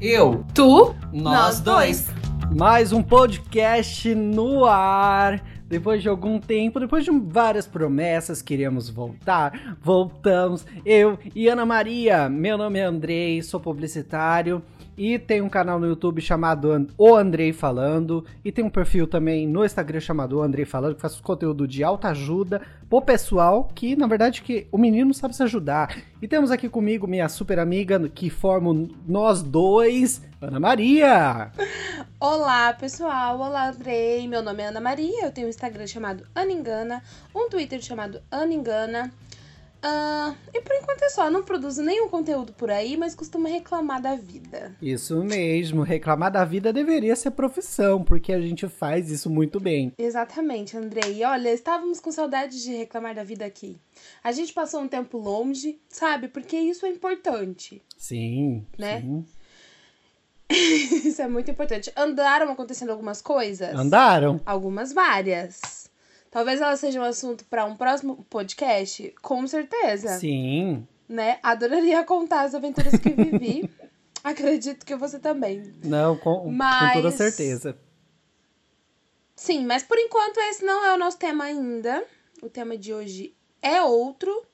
Eu. Tu. Nós, dois. Mais um podcast no ar. Depois de algum tempo, depois de várias promessas, queríamos voltar. Voltamos. Eu e Ana Maria. Meu nome é Andrei, sou publicitário. E tem um canal no YouTube chamado O Andrei Falando. E tem um perfil também no Instagram chamado O Andrei Falando, que faz conteúdo de alta ajuda pro pessoal, que na verdade que o menino sabe se ajudar. E temos aqui comigo minha super amiga, que formam nós dois, Ana Maria. Olá, pessoal. Olá, Andrei. Meu nome é Ana Maria. Eu tenho um Instagram chamado Ana Engana, um Twitter chamado Ana Engana. Uh, e por enquanto é só, não produzo nenhum conteúdo por aí, mas costumo reclamar da vida. Isso mesmo, reclamar da vida deveria ser profissão, porque a gente faz isso muito bem. Exatamente, Andrei. Olha, estávamos com saudade de reclamar da vida aqui. A gente passou um tempo longe, sabe? Porque isso é importante. Sim, né? Sim. isso é muito importante. Andaram acontecendo algumas coisas? Andaram. Algumas várias. Talvez ela seja um assunto para um próximo podcast, com certeza. Sim. Né? Adoraria contar as aventuras que vivi. Acredito que você também. Não, com, mas... com toda certeza. Sim, mas por enquanto esse não é o nosso tema ainda. O tema de hoje é outro.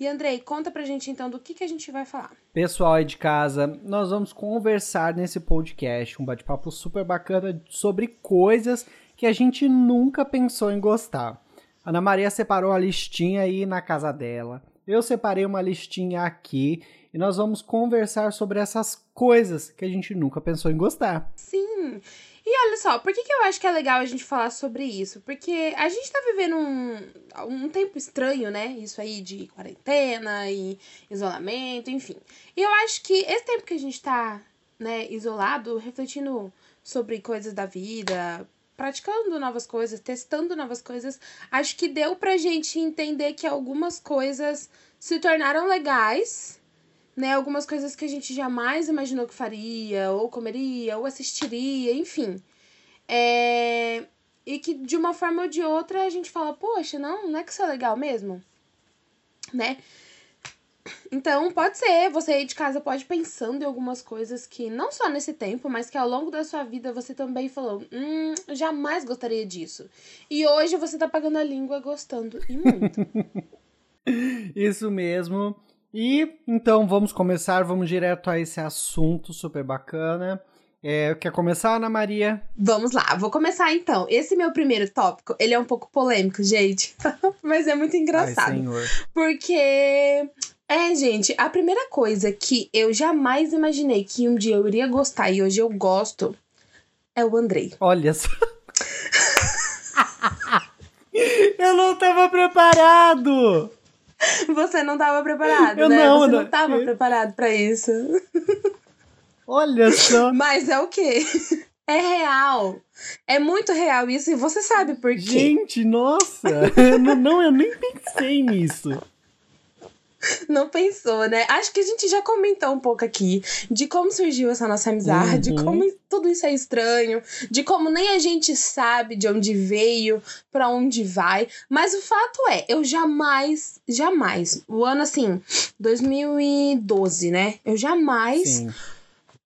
E Andrei, conta pra gente então do que, que a gente vai falar. Pessoal aí de casa, nós vamos conversar nesse podcast, um bate-papo super bacana sobre coisas que a gente nunca pensou em gostar. Ana Maria separou a listinha aí na casa dela. Eu separei uma listinha aqui e nós vamos conversar sobre essas coisas que a gente nunca pensou em gostar. Sim. E olha só, por que, que eu acho que é legal a gente falar sobre isso? Porque a gente tá vivendo um, um tempo estranho, né? Isso aí de quarentena e isolamento, enfim. E eu acho que esse tempo que a gente tá, né, isolado, refletindo sobre coisas da vida, praticando novas coisas, testando novas coisas, acho que deu pra gente entender que algumas coisas se tornaram legais, né? Algumas coisas que a gente jamais imaginou que faria, ou comeria, ou assistiria, enfim. É... E que de uma forma ou de outra a gente fala, poxa, não, não é que isso é legal mesmo? Né? Então, pode ser, você aí de casa pode pensando em algumas coisas que, não só nesse tempo, mas que ao longo da sua vida você também falou: hum, jamais gostaria disso. E hoje você tá pagando a língua gostando e muito. Isso mesmo. E então vamos começar, vamos direto a esse assunto super bacana. É, quer começar, Ana Maria? Vamos lá, vou começar então. Esse meu primeiro tópico, ele é um pouco polêmico, gente. mas é muito engraçado. Ai, senhor. Porque é, gente, a primeira coisa que eu jamais imaginei que um dia eu iria gostar e hoje eu gosto é o Andrei. Olha só. eu não tava preparado! Você não tava preparado, eu né? Não, Você não tava eu... preparado para isso. Olha só. Mas é o quê? É real. É muito real isso e você sabe por quê. Gente, nossa! não, não, eu nem pensei nisso. Não pensou, né? Acho que a gente já comentou um pouco aqui de como surgiu essa nossa amizade, uhum. como tudo isso é estranho, de como nem a gente sabe de onde veio, para onde vai. Mas o fato é, eu jamais, jamais, o ano assim, 2012, né? Eu jamais. Sim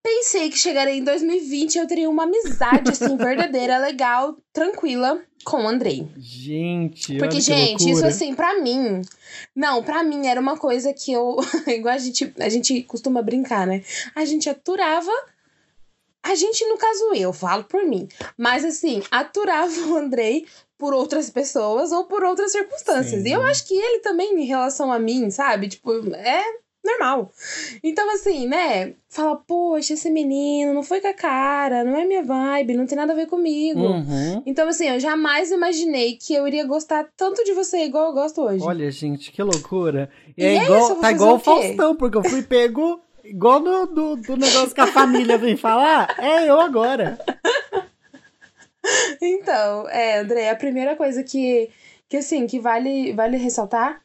pensei que chegaria em 2020 e eu teria uma amizade, assim, verdadeira, legal, tranquila com o Andrei. Gente, Porque, gente, isso assim, para mim. Não, para mim era uma coisa que eu. igual a gente, a gente costuma brincar, né? A gente aturava. A gente, no caso, eu falo por mim. Mas assim, aturava o Andrei por outras pessoas ou por outras circunstâncias. Sim. E eu acho que ele também, em relação a mim, sabe? Tipo, é normal. Então, assim, né? Fala, poxa, esse menino não foi com a cara, não é minha vibe, não tem nada a ver comigo. Uhum. Então, assim, eu jamais imaginei que eu iria gostar tanto de você igual eu gosto hoje. Olha, gente, que loucura. E, e é, é igual, isso, tá igual o Faustão, porque eu fui pego igual no, do, do negócio que a família vem falar. É eu agora. Então, é, André, a primeira coisa que, que assim, que vale, vale ressaltar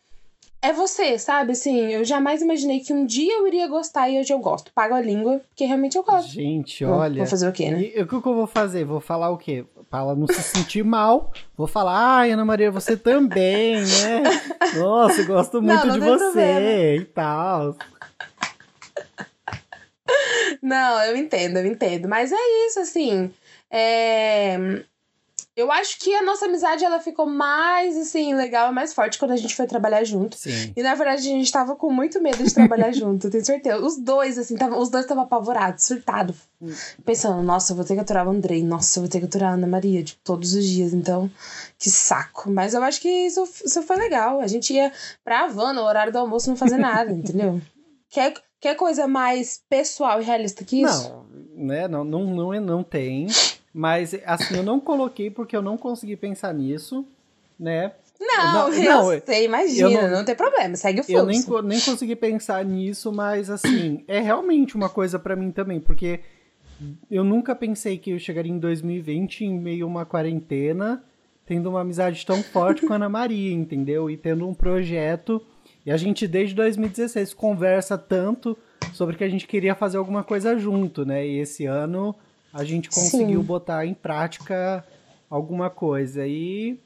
é você, sabe? Assim, eu jamais imaginei que um dia eu iria gostar e hoje eu gosto. Pago a língua, porque realmente eu gosto. Gente, olha. Vou fazer o quê, né? E o que eu vou fazer? Vou falar o quê? Pra ela não se sentir mal. Vou falar, ai, Ana Maria, você também, né? Nossa, eu gosto muito não, não de você problema. e tal. Não, eu entendo, eu entendo. Mas é isso, assim. É... Eu acho que a nossa amizade ela ficou mais assim legal, mais forte quando a gente foi trabalhar junto. Sim. E na verdade a gente tava com muito medo de trabalhar junto, tenho certeza. Os dois assim, os dois estavam apavorados, surtados, pensando, nossa, eu vou ter que aturar o Andrei, nossa, eu vou ter que aturar a Ana Maria de todos os dias, então que saco. Mas eu acho que isso, isso foi legal. A gente ia pra Havana, no horário do almoço não fazer nada, entendeu? Quer quer coisa mais pessoal e realista que isso? Não, né? Não, não, não, não tem. Mas, assim, eu não coloquei porque eu não consegui pensar nisso, né? Não, não eu não, sei, imagina, não, não, tem problema, segue o fluxo. Eu nem, nem consegui pensar nisso, mas, assim, é realmente uma coisa para mim também, porque eu nunca pensei que eu chegaria em 2020 em meio a uma quarentena, tendo uma amizade tão forte com a Ana Maria, entendeu? E tendo um projeto. E a gente, desde 2016, conversa tanto sobre que a gente queria fazer alguma coisa junto, né? E esse ano a gente conseguiu Sim. botar em prática alguma coisa. E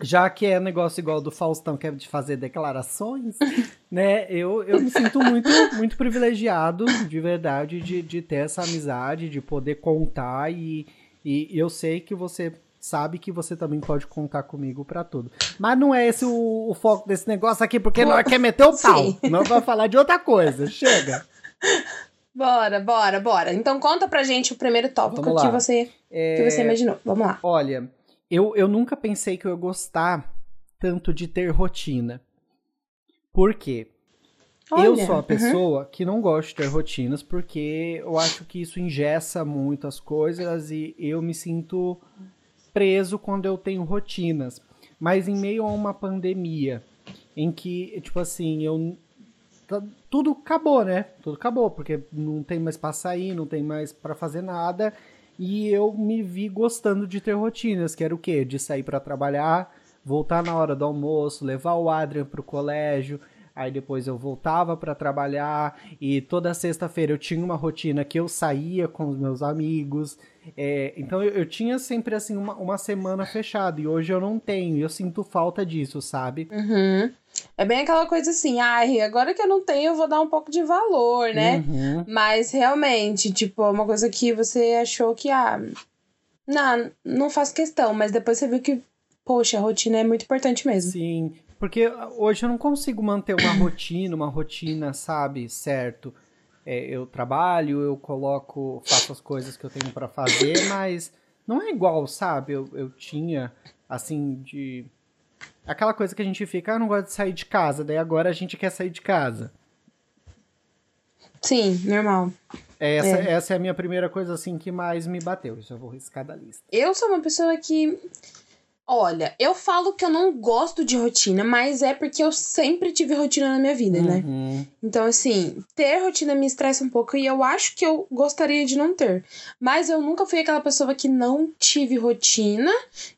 já que é negócio igual do Faustão, que é de fazer declarações, né? Eu, eu me sinto muito, muito privilegiado, de verdade, de, de ter essa amizade, de poder contar. E, e eu sei que você sabe que você também pode contar comigo para tudo. Mas não é esse o, o, foco desse negócio aqui, porque nós quer meter o pau. Nós vamos falar de outra coisa. Chega. Bora, bora, bora. Então conta pra gente o primeiro tópico que você, é... que você imaginou. Vamos lá. Olha, eu, eu nunca pensei que eu ia gostar tanto de ter rotina. Por quê? Olha, eu sou a pessoa que não gosta de ter rotinas porque eu acho que isso ingessa muito as coisas e eu me sinto preso quando eu tenho rotinas. Mas em meio a uma pandemia em que, tipo assim, eu Tá, tudo acabou, né? Tudo acabou, porque não tem mais pra sair, não tem mais para fazer nada. E eu me vi gostando de ter rotinas, que era o quê? De sair para trabalhar, voltar na hora do almoço, levar o Adrian pro colégio, aí depois eu voltava para trabalhar e toda sexta-feira eu tinha uma rotina que eu saía com os meus amigos. É, então eu, eu, tinha sempre assim uma, uma semana fechada e hoje eu não tenho. E eu sinto falta disso, sabe? Uhum. É bem aquela coisa assim, ai, agora que eu não tenho, eu vou dar um pouco de valor, né? Uhum. Mas realmente, tipo, uma coisa que você achou que, ah, não, não faz questão, mas depois você viu que, poxa, a rotina é muito importante mesmo. Sim, porque hoje eu não consigo manter uma rotina, uma rotina, sabe, certo? É, eu trabalho, eu coloco, faço as coisas que eu tenho para fazer, mas não é igual, sabe? Eu, eu tinha, assim, de aquela coisa que a gente fica, ah, não gosto de sair de casa, daí agora a gente quer sair de casa. Sim, normal. Essa é. essa é a minha primeira coisa assim que mais me bateu. Já vou riscar da lista. Eu sou uma pessoa que Olha, eu falo que eu não gosto de rotina, mas é porque eu sempre tive rotina na minha vida, né? uhum. né? Então, assim, ter rotina me estressa um pouco e eu acho que eu gostaria de não ter. Mas eu nunca fui aquela pessoa que não tive rotina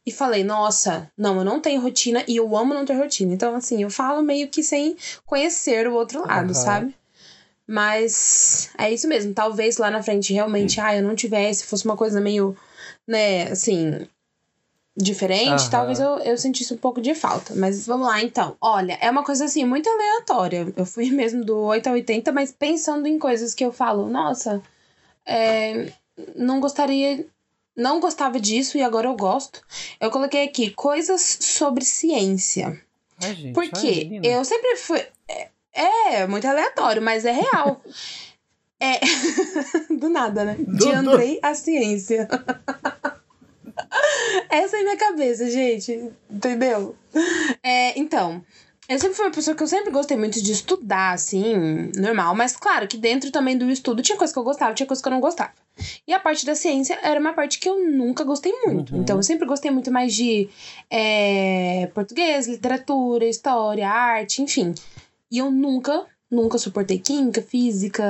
e falei, nossa, não, eu não tenho rotina e eu amo não ter rotina. Então, assim, eu falo meio que sem conhecer o outro lado, uhum. sabe? Mas é isso mesmo. Talvez lá na frente realmente, ah, eu não tivesse, fosse uma coisa meio, né, assim, diferente, talvez eu, eu sentisse um pouco de falta. Mas vamos lá, então. Olha, é uma coisa assim, muito aleatória. Eu fui mesmo do 8 a 80, mas pensando em coisas que eu falo, nossa, é, não gostaria. Não gostava disso e agora eu gosto. Eu coloquei aqui coisas sobre ciência. Ai, gente, Porque eu sempre fui. É, é, muito aleatório, mas é real. é. do nada, né? De Andrei a ciência. Essa é minha cabeça, gente. Entendeu? É, então, eu sempre fui uma pessoa que eu sempre gostei muito de estudar, assim, normal. Mas claro que dentro também do estudo tinha coisa que eu gostava, tinha coisa que eu não gostava. E a parte da ciência era uma parte que eu nunca gostei muito. Uhum. Então eu sempre gostei muito mais de é, português, literatura, história, arte, enfim. E eu nunca Nunca suportei química, física,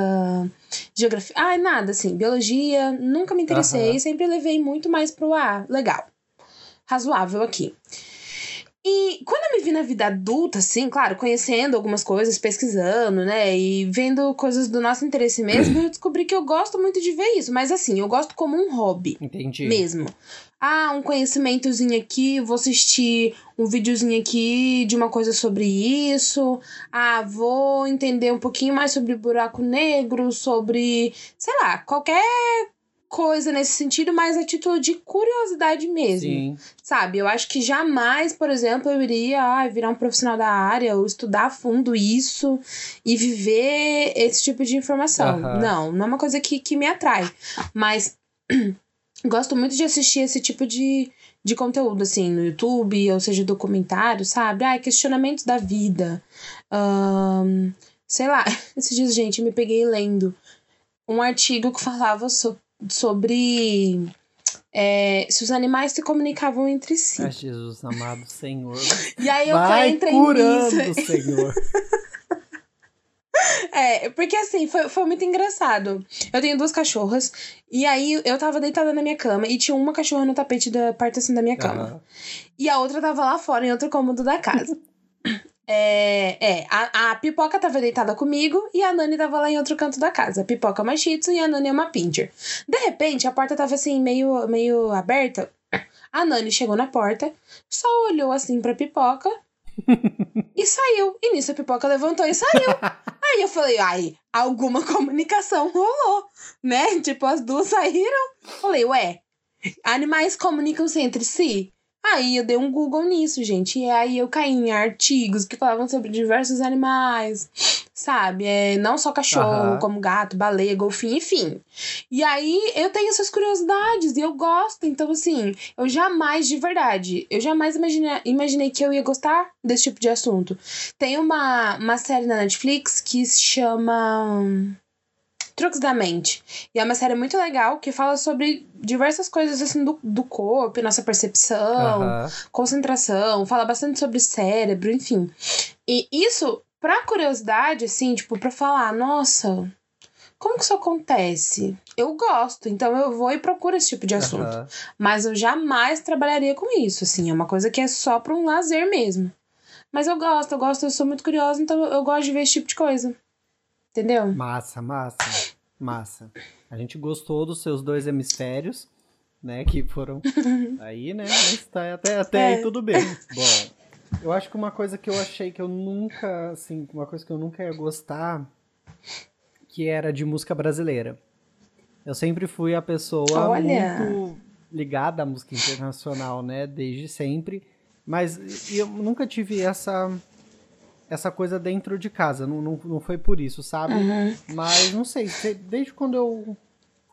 geografia. Ai, nada, assim. Biologia, nunca me interessei. Uhum. Sempre levei muito mais pro. Ah, legal. Razoável aqui. E quando eu me vi na vida adulta, assim, claro, conhecendo algumas coisas, pesquisando, né, e vendo coisas do nosso interesse mesmo, eu descobri que eu gosto muito de ver isso. Mas assim, eu gosto como um hobby. Entendi. Mesmo. Ah, um conhecimentozinho aqui, vou assistir um videozinho aqui de uma coisa sobre isso. Ah, vou entender um pouquinho mais sobre buraco negro, sobre, sei lá, qualquer coisa nesse sentido, mas a título de curiosidade mesmo. Sim. Sabe? Eu acho que jamais, por exemplo, eu iria ah, virar um profissional da área ou estudar a fundo isso e viver esse tipo de informação. Não, não é uma coisa que, que me atrai. Mas gosto muito de assistir esse tipo de, de conteúdo, assim, no YouTube, ou seja, documentário, sabe? Ah, questionamentos da vida. Ahn, sei lá, esses dias, gente, me peguei lendo um artigo que falava so- sobre é, se os animais se comunicavam entre si. Ah, Jesus amado Senhor. E aí eu Vai entrei curando, nisso. Senhor. É, porque assim, foi, foi muito engraçado. Eu tenho duas cachorras, e aí eu tava deitada na minha cama, e tinha uma cachorra no tapete da parte assim da minha cama. E a outra tava lá fora, em outro cômodo da casa. É, é a, a Pipoca tava deitada comigo e a Nani tava lá em outro canto da casa. A Pipoca é uma Shih Tzu e a Nani é uma Pinscher. De repente, a porta tava assim, meio, meio aberta. A Nani chegou na porta, só olhou assim pra Pipoca e saiu. E nisso a Pipoca levantou e saiu. Aí eu falei, ai, alguma comunicação rolou, né? Tipo, as duas saíram. Falei, ué, animais comunicam-se entre si? Aí eu dei um Google nisso, gente. E aí eu caí em artigos que falavam sobre diversos animais, sabe? É, não só cachorro, Aham. como gato, baleia, golfinho, enfim. E aí eu tenho essas curiosidades e eu gosto. Então, assim, eu jamais, de verdade, eu jamais imaginei, imaginei que eu ia gostar desse tipo de assunto. Tem uma, uma série na Netflix que se chama. Truques da Mente. E é uma série muito legal que fala sobre diversas coisas assim do, do corpo, nossa percepção, Aham. concentração, fala bastante sobre cérebro, enfim. E isso, pra curiosidade, assim, tipo, pra falar, nossa, como que isso acontece? Eu gosto, então eu vou e procuro esse tipo de assunto. Aham. Mas eu jamais trabalharia com isso, assim, é uma coisa que é só pra um lazer mesmo. Mas eu gosto, eu gosto, eu sou muito curiosa, então eu gosto de ver esse tipo de coisa. Entendeu? Massa, massa, massa. A gente gostou dos seus dois hemisférios, né? Que foram aí, né? Mas tá até, até É. aí tudo bem. Bom, eu acho que uma coisa que eu achei que eu nunca, assim, uma coisa que eu nunca ia gostar, que era de música brasileira. Eu sempre fui a pessoa Olha. muito ligada à música internacional, né? Desde sempre. Mas eu nunca tive essa essa coisa dentro de casa. Não, não, não foi por isso, sabe? Uhum. Mas não sei, se- desde quando eu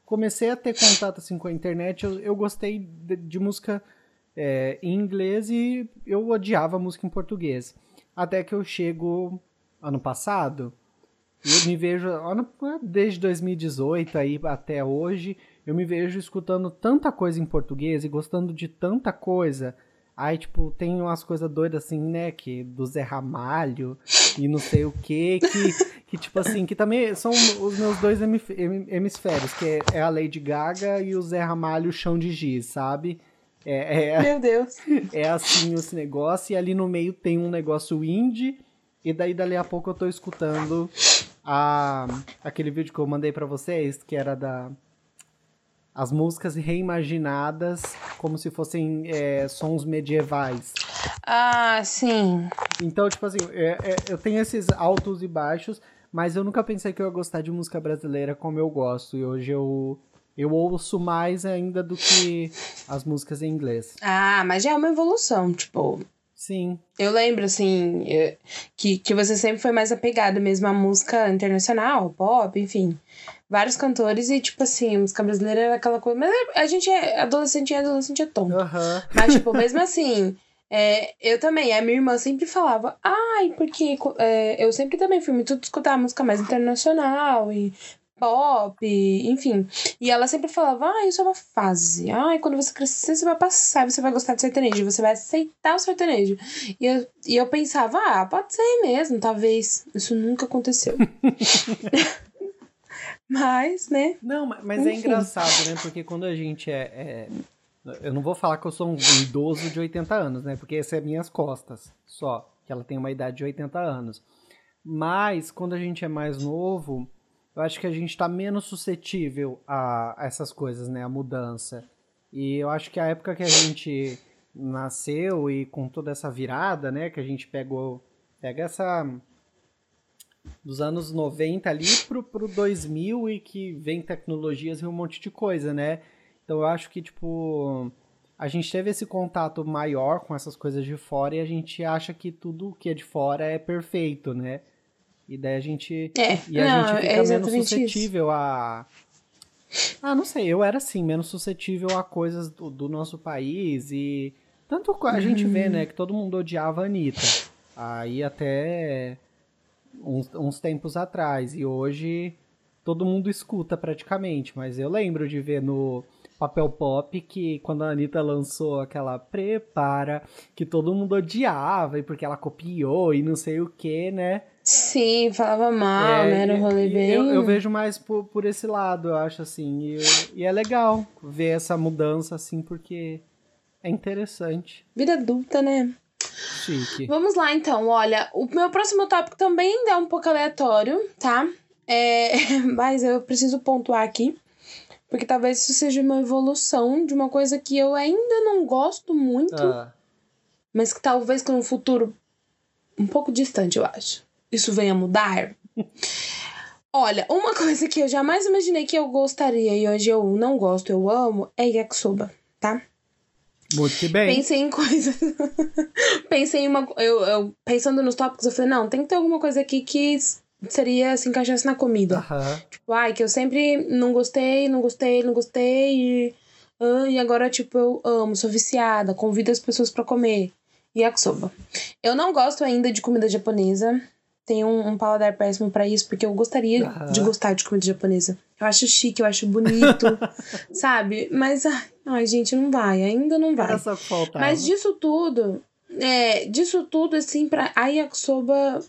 comecei a ter contato assim, com a internet, eu, eu gostei de, de música é, em inglês e eu odiava música em português. Até que eu chego ano passado e eu me vejo, desde 2018 aí até hoje, eu me vejo escutando tanta coisa em português e gostando de tanta coisa. Aí, tipo, tem umas coisas doidas assim, né? Que do Zé Ramalho e não sei o que, que, que tipo assim, que também são os meus dois hemisférios, que é, a Lady Gaga e o Zé Ramalho Chão de Giz, sabe? É, é, Meu Deus. é assim esse negócio, e ali no meio tem um negócio indie, e daí dali a pouco eu tô escutando a, aquele vídeo que eu mandei pra vocês, que era da as músicas reimaginadas como se fossem é, sons medievais. Ah, sim. Então, tipo assim, é- é- eu tenho esses altos e baixos, mas eu nunca pensei que eu ia gostar de música brasileira como eu gosto. E hoje eu, eu ouço mais ainda do que as músicas em inglês. Ah, mas já é uma evolução, tipo. Sim, Eu lembro, assim, eh, que, que você sempre foi mais apegado mesmo à música internacional, pop, enfim. Vários cantores e, tipo assim, a música brasileira era aquela coisa. Mas a gente é adolescente e adolescente é tonto. aham. Mas, tipo, mesmo assim, é, eu também, a minha irmã sempre falava, ai, porque é, eu sempre também fui muito escutar música mais internacional e pop, enfim. E ela sempre falava, ah, isso é uma fase. Ai, quando você crescer, você vai passar, você vai gostar de sertanejo, você vai aceitar o sertanejo. E eu, e eu pensava, ah, pode ser mesmo, talvez. Isso nunca aconteceu. Mas, né? Não, ma- mas é engraçado, né? Porque quando a gente é, é Eu não vou falar que eu sou um idoso de 80 anos, né? Porque esse é minhas costas, só. Que ela tem uma idade de 80 anos. Mas, quando a gente é mais novo, eu acho que a gente está menos suscetível a, a essas coisas, né? A mudança. E eu acho que a época que a gente nasceu e com toda essa virada, né? Que a gente pegou. Pega essa. Dos anos 90 ali pro, pro 2000 e que vem tecnologias e um monte de coisa, né? Então eu acho que, tipo, a gente teve esse contato maior com essas coisas de fora e a gente acha que tudo que é de fora é perfeito, né? E daí a gente. É, e a não, gente é fica menos exatamente suscetível a. Ah, não sei, eu era assim, menos suscetível a coisas do, do nosso país e. Tanto a gente vê, Uhum. né, que todo mundo odiava a Anitta. Aí até uns, uns tempos atrás. E hoje todo mundo escuta praticamente. Mas eu lembro de ver no Papel Pop que quando a Anitta lançou aquela Prepara, que todo mundo odiava, e porque ela copiou e não sei o que, né? Sim, falava mal, É, né? Era um rolê bem. Eu, eu vejo mais por, por esse lado, eu acho assim. E, e é legal ver essa mudança assim, porque é interessante. Vida adulta, né? Chique. Vamos lá, então. Olha, o meu próximo tópico também é um pouco aleatório, tá? É, mas eu preciso pontuar aqui, porque talvez isso seja uma evolução de uma coisa que eu ainda não gosto muito, Ah, mas que talvez que no futuro um pouco distante, eu acho, isso venha a mudar. Olha, uma coisa que eu jamais imaginei que eu gostaria e hoje eu não gosto, eu amo, é yakisoba, tá? Muito bem. Pensei em coisas. Pensei em uma. Eu, eu, pensando nos tópicos, eu falei, não, tem que ter alguma coisa aqui que seria se encaixasse na comida. Aham. Tipo, ai, que eu sempre não gostei, não gostei, não gostei. E, ah, e agora, tipo, eu amo, sou viciada, convido as pessoas pra comer. Yakisoba. Eu não gosto ainda de comida japonesa. Tenho um, um paladar péssimo pra isso, porque eu gostaria Aham. de gostar de comida japonesa. Eu acho chique, eu acho bonito, sabe? Mas, ai, ai, gente, não vai, ainda não vai. Era só o que faltava. Mas disso tudo, é, disso tudo, assim, pra a yakisoba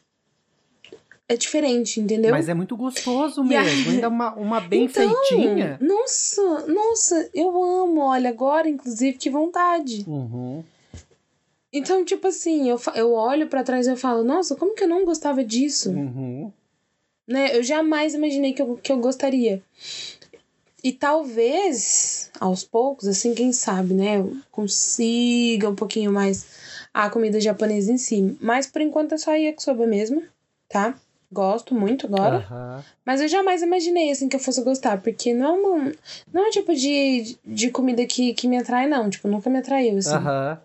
é diferente, entendeu? Mas é muito gostoso a- mesmo. Ainda uma, uma bem Então, feitinha. Nossa, nossa, eu amo. Olha, agora, inclusive, que vontade. Uhum. Então, tipo assim, eu, eu olho pra trás e eu falo, nossa, como que eu não gostava disso? Uhum. Né? Eu jamais imaginei que eu, que eu gostaria. E talvez, aos poucos, assim, quem sabe, né? Eu consiga um pouquinho mais a comida japonesa em si. Mas por enquanto é só yakisoba mesmo, tá? Gosto muito agora. Mas eu jamais imaginei, assim, que eu fosse gostar. Porque não é um, não é um tipo de, de comida que, que me atrai, não. Tipo, nunca me atraiu, assim. Aham.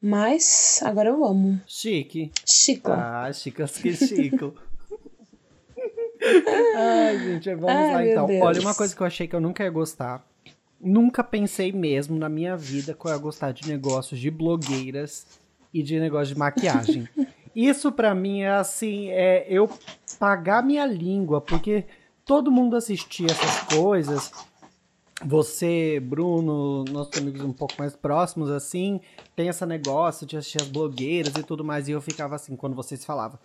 Mas agora eu amo. Chique. Chico. Ah, chicas que chico. Ai, gente, vamos Ai, lá então. Deus. Olha, uma coisa que eu achei que eu nunca ia gostar. Nunca pensei mesmo na minha vida que eu ia gostar de negócios de blogueiras e de negócio de maquiagem. Isso pra mim é assim, é eu pagar minha língua, porque todo mundo assistia essas coisas. Você, Bruno, nossos amigos um pouco mais próximos, assim, tem esse negócio de assistir as blogueiras e tudo mais, e eu ficava assim, quando vocês falavam,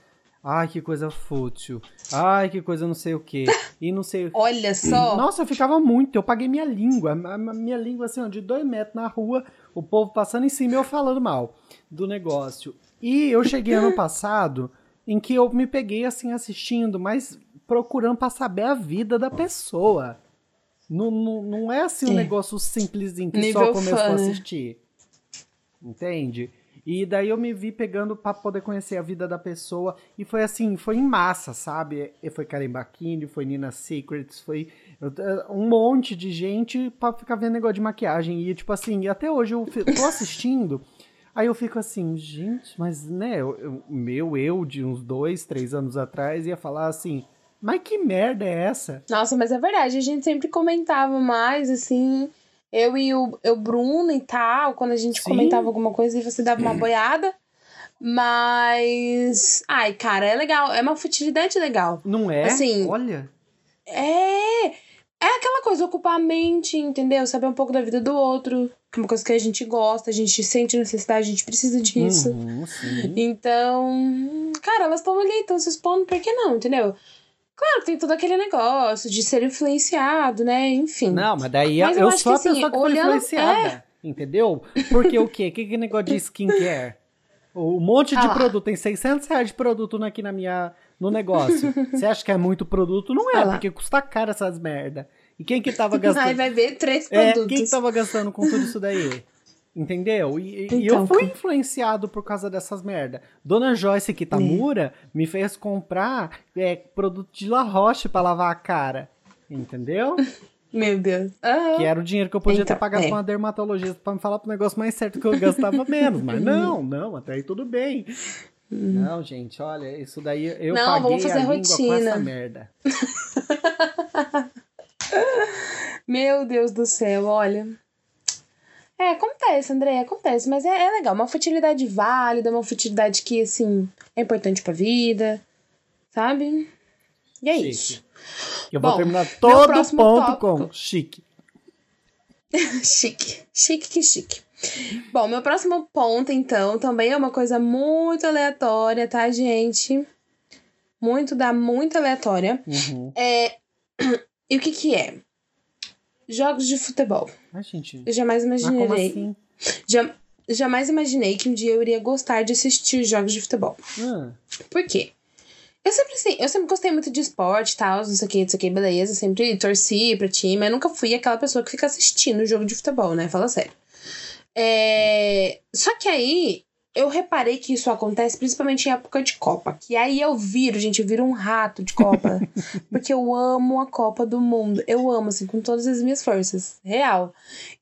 ai, que coisa fútil, ai, que coisa não sei o que, e não sei o Olha só. Nossa, eu ficava muito, eu paguei minha língua, a minha língua assim, ó, de dois metros na rua, o povo passando em cima e eu falando mal do negócio. E eu cheguei ano passado em que eu me peguei assim assistindo, mas procurando pra saber a vida da pessoa. Não, não, não é assim um É. negócio simplesinho que só Nível começou fã, a né? assistir. Entende? E daí eu me vi pegando pra poder conhecer a vida da pessoa. E foi assim, foi em massa, sabe? E foi Karen Bakini, foi Nina Secrets, foi eh, um monte de gente pra ficar vendo negócio de maquiagem. E tipo assim, e até hoje eu tô assistindo. Aí eu fico assim, gente, mas né, eu- meu eu de uns dois, três anos atrás ia falar assim, mas que merda é essa? Nossa, mas é verdade, a gente sempre comentava mais, assim, eu e o, eu, Bruno e tal, quando a gente Sim. comentava alguma coisa e você dava uma boiada. Mas. Ai, cara, é legal. É uma futilidade legal. Não é? Assim, Olha. É. É aquela coisa, ocupar a mente, entendeu? Saber um pouco da vida do outro. Que é uma coisa que a gente gosta, a gente sente necessidade, a gente precisa disso. Uhum. Então, cara, elas estão ali, estão se expondo, por que não, entendeu? Claro tem todo aquele negócio de ser influenciado, né? Enfim. Não, mas daí Mas eu eu sou que, a assim, pessoa que foi influenciada. Entendeu? Porque o quê? O que, que é negócio de skincare? Um monte de Ah produto, tem 600 reais de produto aqui na minha, no negócio. Você acha que é muito produto? Não é, Ah porque custa caro essas merda. E quem que tava gastando? Aí vai ver três É, produtos. quem que tava gastando com tudo isso daí? Entendeu? E, e Então, eu fui cara. influenciado por causa dessas merda. Dona Joyce Kitamura me fez comprar é, produto de La Roche pra lavar a cara. Entendeu? Meu Deus. Aham. Que era o dinheiro que eu podia ter Então, pagado é. pra uma dermatologista pra me falar pro negócio mais certo que eu gastava menos. Mas não, não, até aí tudo bem. Não, gente, olha, isso daí eu Não, paguei vamos fazer a língua com rotina. essa merda. Meu Deus do céu, olha. É, acontece, André, acontece, mas é, é legal. Uma fertilidade válida, uma fertilidade que, assim, é importante pra vida, sabe? E é Chique. isso. Eu vou Bom, terminar todo ponto tópico. com chique. Chique. Chique que chique. Bom, meu próximo ponto, então, também é uma coisa muito aleatória, tá, gente? Muito da muito aleatória. Uhum. É. E o que que é? Jogos de futebol. Ai, gente, Eu jamais mas como imaginei. assim? Ja- jamais imaginei que um dia eu iria gostar de assistir jogos de futebol. Ah, Por quê? Eu sempre, assim, eu sempre gostei muito de esporte e tal, não sei o que, não sei o que, beleza. Sempre torci pra time, mas nunca fui aquela pessoa que fica assistindo o jogo de futebol, né? Fala sério. É... Só que aí eu reparei que isso acontece principalmente em época de Copa. Que aí eu viro, gente, eu viro um rato de Copa. porque eu amo a Copa do Mundo. Eu amo, assim, com todas as minhas forças. Real.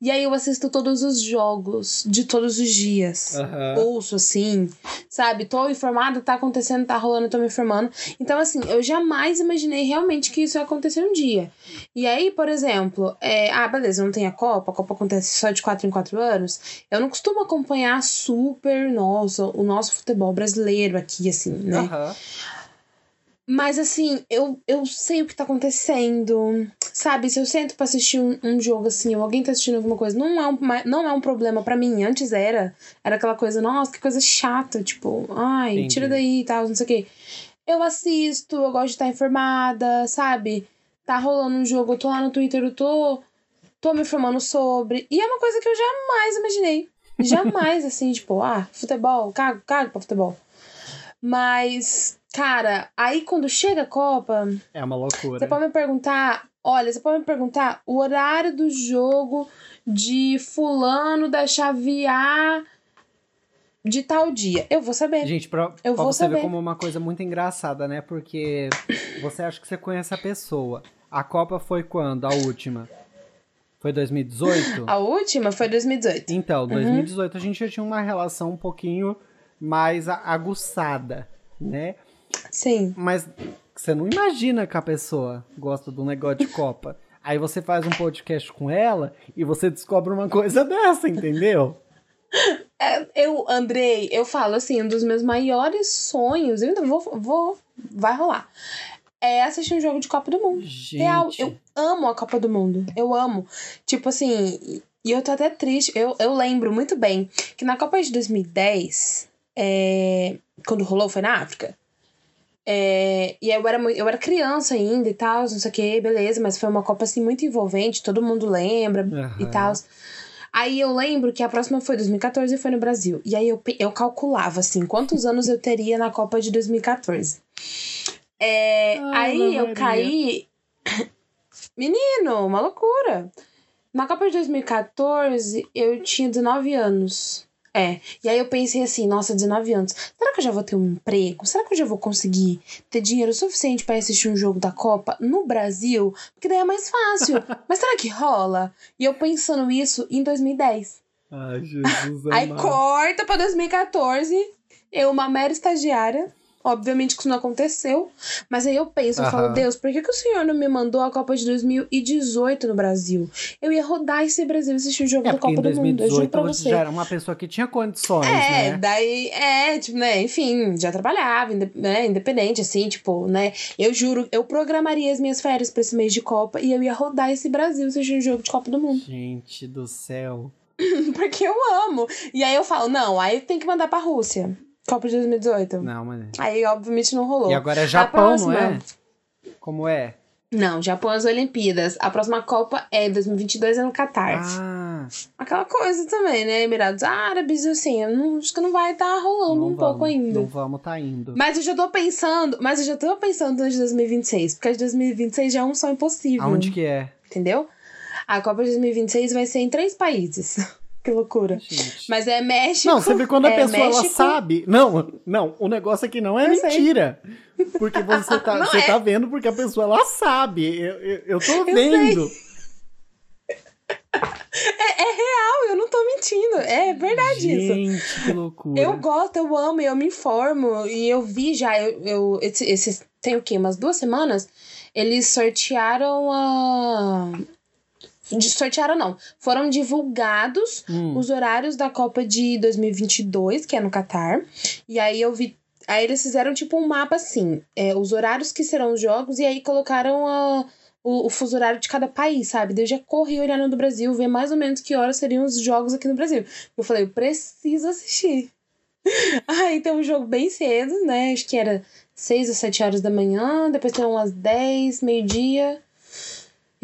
E aí eu assisto todos os jogos de todos os dias ouço, assim, sabe? Tô informada, tá acontecendo, tá rolando, tô me informando. Então, assim, eu jamais imaginei realmente que isso ia acontecer um dia. E aí, por exemplo, é, ah, beleza, não tem a Copa, a Copa acontece só de 4 em 4 anos. Eu não costumo acompanhar super, nossa, o nosso futebol brasileiro aqui, assim, né? Aham. Mas assim, eu, eu sei o que tá acontecendo. Sabe, se eu sento pra assistir um, um jogo assim, ou alguém tá assistindo alguma coisa, não é um, não é um problema pra mim. Antes era. Era aquela coisa, nossa, que coisa chata. Tipo, ai, Entendi. tira daí e tal, não sei o quê. Eu assisto, eu gosto de estar informada, sabe? Tá rolando um jogo, eu tô lá no Twitter, eu tô, tô me informando sobre. E é uma coisa que eu jamais imaginei. Jamais, assim, tipo, ah, futebol, cago, cago pra futebol. Mas, cara, aí quando chega a Copa, É uma loucura. você pode me perguntar, olha, você pode me perguntar o horário do jogo de fulano da Xavier de tal dia. Eu vou saber. Gente, pra, Eu pra vou você ver saber. como uma coisa muito engraçada, né? Porque você acha que você conhece a pessoa. A Copa foi quando? A última? Foi 2018? A última foi 2018. Então, 2018 a gente já tinha uma relação um pouquinho mais aguçada, né? Sim. Mas você não imagina que a pessoa gosta do negócio de Copa. Aí você faz um podcast com ela e você descobre uma coisa dessa, entendeu? É, Eu, Andrei, eu falo assim, um dos meus maiores sonhos, eu ainda vou, vou vai rolar, é assistir um jogo de Copa do Mundo. Gente, Real, eu amo a Copa do Mundo. Eu amo. Tipo assim, e- e eu tô até triste. Eu, eu lembro muito bem que na Copa de 2010, é, quando rolou, foi na África. É, e eu era, eu era criança ainda e tal, não sei o que, beleza, mas foi uma Copa assim muito envolvente, todo mundo lembra e Aham. tal. Aí eu lembro que a próxima foi 2014 e foi no Brasil. E aí eu, eu calculava, assim, quantos anos eu teria na Copa de 2014. É, Ai, aí eu caí. Menino, uma loucura. Na Copa de 2014, eu tinha 19 anos. É. E aí eu pensei assim, nossa, 19 anos. Será que eu já vou ter um emprego? Será que eu já vou conseguir ter dinheiro suficiente pra assistir um jogo da Copa no Brasil? Porque daí é mais fácil. Mas será que rola? E eu pensando isso em 2010. Ai, Jesus Aí amado. corta pra 2014. Eu, uma mera estagiária. Obviamente que isso não aconteceu. Mas aí eu penso, eu falo, Aham. Deus, por que, que o senhor não me mandou a Copa de 2018 no Brasil? Eu ia rodar esse Brasil e assistir o jogo É da Copa do Mundo. Eu juro 2018 pra você já era uma pessoa que tinha condições, É, né? daí, é, tipo, né, enfim, já trabalhava, né, independente, assim, tipo, né, eu juro, eu programaria as minhas férias pra esse mês de Copa e eu ia rodar esse Brasil assistindo o jogo de Copa do Mundo, Gente do céu. porque eu amo. E aí eu falo, não, aí tem que mandar pra Rússia, Copa de 2018. Não, mas... Aí, obviamente, não rolou. E agora é Japão, não próxima- é? Como é? Não, Japão as Olimpíadas. A próxima Copa é 2022, é no Catar. Ah, aquela coisa também, né? Emirados Árabes, assim, eu não, acho que não vai estar rolando não um vamos, pouco ainda. Não vamos tá indo. Mas eu já tô pensando, mas eu já tô pensando de 2026, porque a de 2026 já é um sonho impossível. Aonde que é? Entendeu? A Copa de 2026 vai ser em três países. Que loucura. Gente. Mas é México. Não, você vê quando a é pessoa ela sabe. Não, não, o negócio aqui não é Eu sei. mentira. Porque você tá, Não você é. tá vendo porque a pessoa ela sabe. Eu, eu, eu tô Eu vendo. É, é real, eu não tô mentindo. É verdade isso. Gente, que loucura. Eu gosto, eu amo, eu me informo. E eu vi já, eu, eu esse, esse- tem o quê? Umas duas semanas? Eles sortearam a. Sortearam não. Foram divulgados Hum, os horários da Copa de 2022, que é no Catar. E aí eu vi. Aí eles fizeram tipo um mapa assim: é, os horários que serão os jogos, e aí colocaram a, o, o fuso horário de cada país, sabe? Daí eu já corri olhando do Brasil, ver mais ou menos que horas seriam os jogos aqui no Brasil. Eu falei, eu preciso assistir. aí tem um jogo bem cedo, né? Acho que era 6 ou 7 horas da manhã, depois tem umas 10, meio-dia.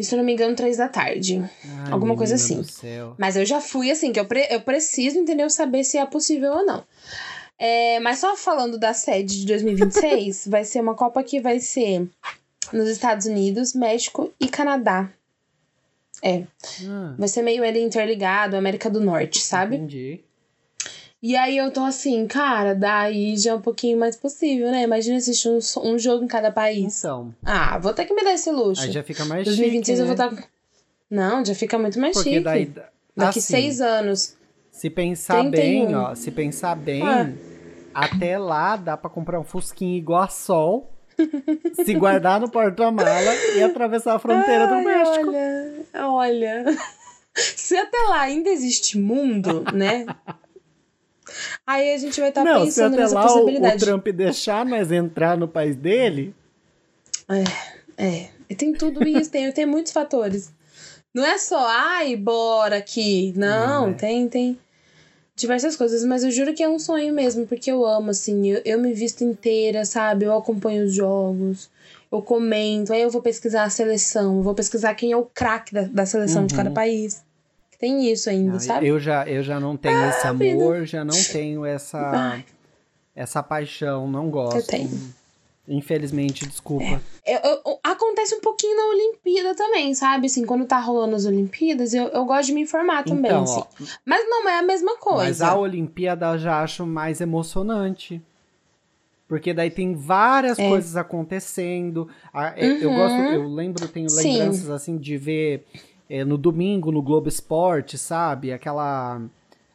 E se eu não me engano, 3 da tarde. ai, alguma coisa assim. Mas eu já fui assim, que eu, pre- eu preciso, entendeu? Saber se é possível ou não. É, mas só falando da sede de 2026, vai ser uma Copa que vai ser nos Estados Unidos, México e Canadá. É, Ah, vai ser meio ele interligado, América do Norte, sabe? Entendi. E aí eu tô assim, cara, daí já é um pouquinho mais possível, né? Imagina assistir um, um jogo em cada país. Então, Ah, vou ter que me dar esse luxo. aí já fica mais 2026 chique, eu vou né? estar. Não, já fica muito mais Porque chique. daí... Daqui assim, seis anos. Se pensar 31. bem, ó, se pensar bem, Ah. até lá dá pra comprar um fusquinho igual a Sol, se guardar no porta-mala e atravessar a fronteira do Ai, México. Olha, olha. Se até lá ainda existe mundo, né? Aí a gente vai estar Não, se pensando até nessa lá o, o possibilidade. Trump deixar nós entrar no país dele, É, e tem tudo isso, tem, tem muitos fatores. Não é só, ai, bora aqui. Não, Não, é. tem, tem diversas coisas, mas eu juro que é um sonho mesmo, porque eu amo, assim, eu, eu me visto inteira, sabe? Eu acompanho os jogos, eu comento, aí eu vou pesquisar a seleção, vou pesquisar quem é o craque da, da seleção de Uhum. cada país. Tem isso ainda, não, sabe? eu já eu já não tenho esse Ah, vida. amor, já não tenho essa Ai. essa paixão, não gosto. Eu tenho. Infelizmente, desculpa. Eu- eu- acontece um pouquinho na Olimpíada também, sabe? Assim, quando tá rolando as Olimpíadas, eu, eu gosto de me informar também, então, assim. ó, Mas não é a mesma coisa. Mas a Olimpíada eu já acho mais emocionante. Porque daí tem várias É. coisas acontecendo. É, Eu Uhum. gosto, eu lembro, tenho Sim. lembranças assim de ver é, no domingo no Globo Esporte, sabe? Aquela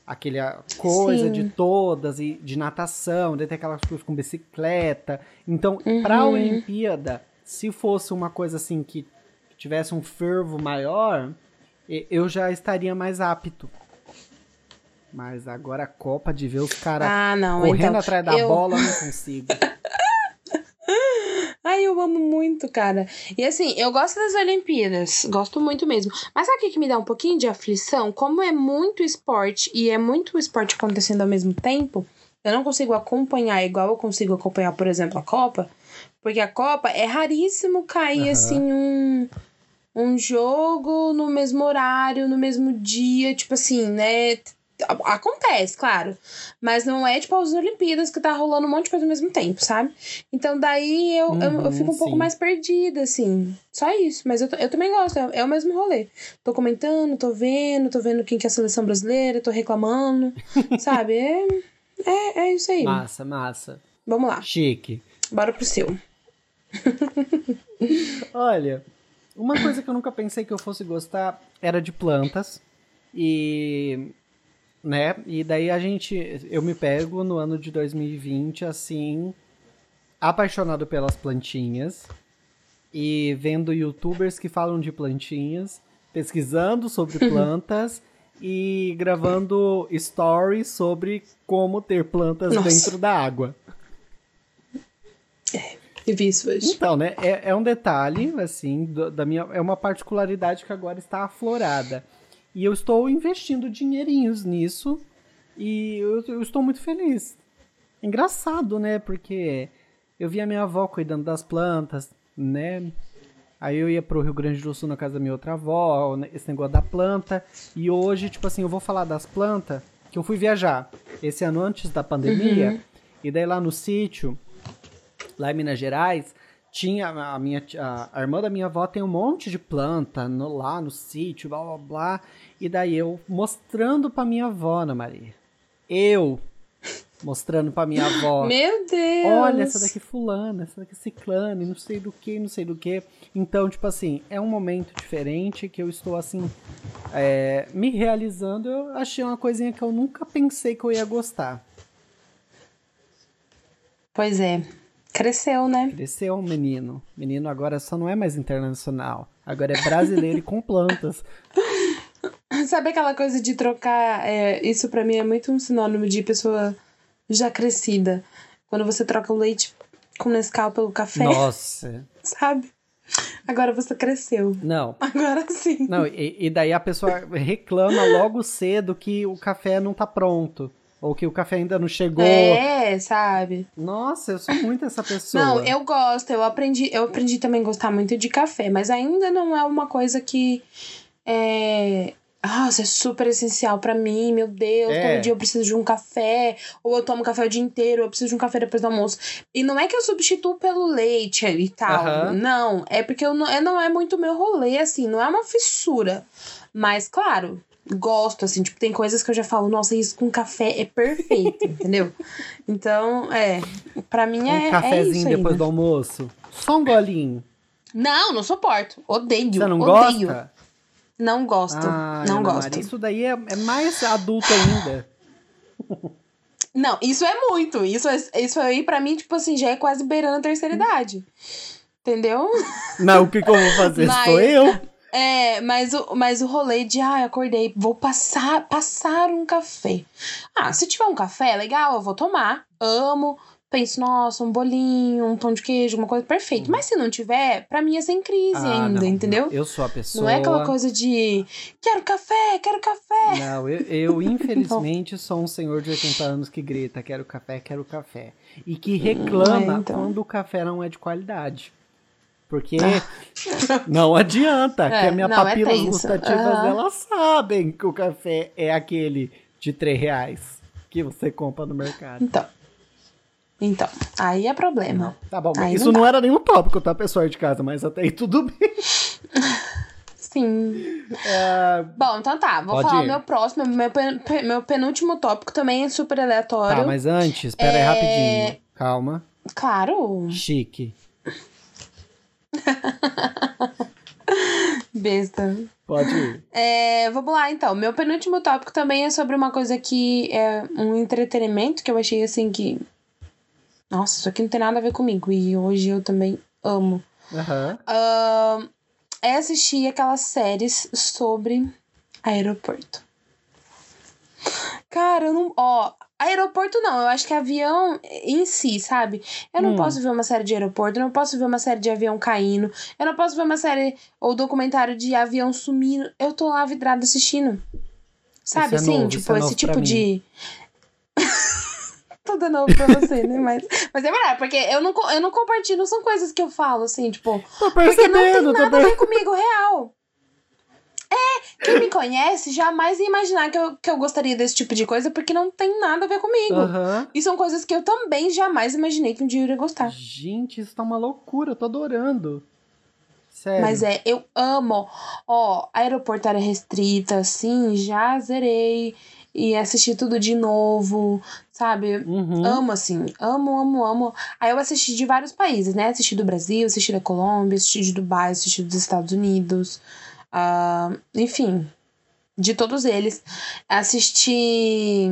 aquela coisa Sim. de todas e de natação, daí tem aquelas coisas com bicicleta. Então, Uhum. Olimpíada, se fosse uma coisa assim que tivesse um fervo maior, eu já estaria mais apto. Mas agora a Copa de ver os caras Ah, correndo então. atrás da eu... bola, eu não consigo. Ai, eu amo muito, cara. E assim, eu gosto das Olimpíadas. Gosto muito mesmo. Mas sabe o que, me dá um pouquinho de aflição? Como é muito esporte e é muito esporte acontecendo ao mesmo tempo, eu não consigo acompanhar igual eu consigo acompanhar, por exemplo, a Copa. Porque a Copa é raríssimo cair, Aham. assim, um, um jogo no mesmo horário, no mesmo dia. Tipo assim, né? Acontece, claro. Mas não é tipo as Olimpíadas que tá rolando um monte de coisa ao mesmo tempo, sabe? Então daí eu, eu, eu Uhum, fico um pouco sim. mais perdida, assim. Só isso. Mas eu, eu também gosto, é, é o mesmo rolê. Tô comentando, tô vendo, tô vendo quem que é a seleção brasileira, tô reclamando, sabe? É, é, é isso aí. Massa, massa. Vamos lá, Chique. bora pro seu. Olha, uma coisa que eu nunca pensei que eu fosse gostar era de plantas. E. Né? E daí a gente. Eu me pego no ano de 2020, assim. Apaixonado pelas plantinhas. E vendo youtubers que falam de plantinhas. Pesquisando sobre plantas. e gravando stories sobre como ter plantas Nossa. dentro da água. Eu vi isso hoje. Então, né? É, é um detalhe, assim, do- da minha. É uma particularidade que agora está aflorada. E eu estou investindo dinheirinhos nisso. E eu, eu estou muito feliz. Engraçado, né? Porque eu vi a minha avó cuidando das plantas, né? Aí eu ia pro Rio Grande do Sul na casa da minha outra avó, esse negócio da planta. E hoje, tipo assim, eu vou falar das plantas que eu fui viajar esse ano antes da pandemia. Uhum. E daí lá no sítio, lá em Minas Gerais, tinha a minha a, a, irmã da minha avó tem um monte de planta no, lá no sítio, blá blá blá. E daí eu mostrando pra minha avó, Ana Maria. Eu mostrando pra minha avó. Meu Deus! Olha, essa daqui fulana, essa daqui ciclana, e não sei do que, não sei do que. Então, tipo assim, é um momento diferente que eu estou assim, é, me realizando. Eu achei uma coisinha que eu nunca pensei que eu ia gostar. Pois é. Cresceu, né? Cresceu, menino. Menino agora só não é mais internacional. Agora é brasileiro e com plantas. Sabe aquela coisa de trocar? É, isso para mim é muito um sinônimo de pessoa já crescida. Quando você troca o leite com Nescau pelo café. Nossa. Sabe? Agora você cresceu. Não. Agora sim. Não, e, e, daí a pessoa reclama logo cedo que o café não tá pronto. Ou que o café ainda não chegou. É, sabe? Nossa, eu sou muito essa pessoa. Não, eu gosto, eu aprendi, eu aprendi também a gostar muito de café, mas ainda não é uma coisa que é, nossa, é super essencial para mim, meu Deus, é. todo dia eu preciso de um café, ou eu tomo café o dia inteiro, eu preciso de um café depois do almoço. E não é que eu substituo pelo leite e tal, não, é porque eu não, é, não é muito meu rolê, assim, não é uma fissura. Mas, claro, gosto, assim, tipo, tem coisas que eu já falo, nossa, isso com café é perfeito, entendeu? Então, é, para mim é. Um cafezinho é depois do almoço. Só um golinho. Não, não suporto. Odeio. Você não odeio. gosta? Não gosto. Ah, não gosto. Maria, isso daí é, é mais adulto ainda. Não, isso é muito. Isso, é, isso aí, pra mim, tipo assim, já é quase beirando a terceira idade. Entendeu? Não, o que, que eu vou fazer? Mas, Sou eu? É, mas o, mas o rolê de, ah, acordei, vou passar, passar um café. Ah, se tiver um café, legal, eu vou tomar. Amo penso, nossa, um bolinho, um pão de queijo, uma coisa perfeita. Mas se não tiver, pra mim é sem crise ah, ainda, não, entendeu? Não. Eu sou a pessoa. Não é aquela coisa de quero café, quero café. Não, eu, eu infelizmente sou um senhor de 80 anos que grita, quero café, quero café. E que reclama é, então. quando o café não é de qualidade. Porque não adianta, é, que a minha não, é papilas é gustativas, uhum. elas sabem que o café é aquele de 3 reais que você compra no mercado. Então, então, aí é problema. Tá bom, mas isso não, não era nenhum tópico, tá, pessoal de casa, mas até aí tudo bem. Sim. É... Bom, então tá, vou Pode falar o meu próximo, meu, meu penúltimo tópico também é super aleatório. Tá, mas antes, espera é... aí rapidinho. Calma. Claro. Chique. Besta. Pode ir. É, vamos lá, então. Meu penúltimo tópico também é sobre uma coisa que é um entretenimento que eu achei assim que nossa, isso aqui não tem nada a ver comigo. E hoje eu também amo. Uhum. Uh, é assistir aquelas séries sobre aeroporto. Cara, eu não. Ó, aeroporto não, eu acho que avião em si, sabe? Eu não hum. posso ver uma série de aeroporto, eu não posso ver uma série de avião caindo, eu não posso ver uma série ou documentário de avião sumindo. Eu tô lá vidrada assistindo. Sabe esse é assim? tipo, é esse tipo de. tudo novo pra você, né? Mas, mas é verdade, porque eu não, eu não compartilho, são coisas que eu falo, assim, tipo. Tô porque não tem nada a ver comigo, real. É, quem me conhece jamais ia imaginar que eu, que eu gostaria desse tipo de coisa, porque não tem nada a ver comigo. Uhum. E são coisas que eu também jamais imaginei que um dia eu iria gostar. Gente, isso tá uma loucura, eu tô adorando. Sério. Mas é, eu amo. Ó, aeroporto área restrita, assim, já zerei e assistir tudo de novo, sabe? Uhum. Amo, assim, amo, amo, amo. Aí eu assisti de vários países, né? Assisti do Brasil, assisti da Colômbia, assisti de Dubai, assisti dos Estados Unidos, uh, enfim, de todos eles. Assisti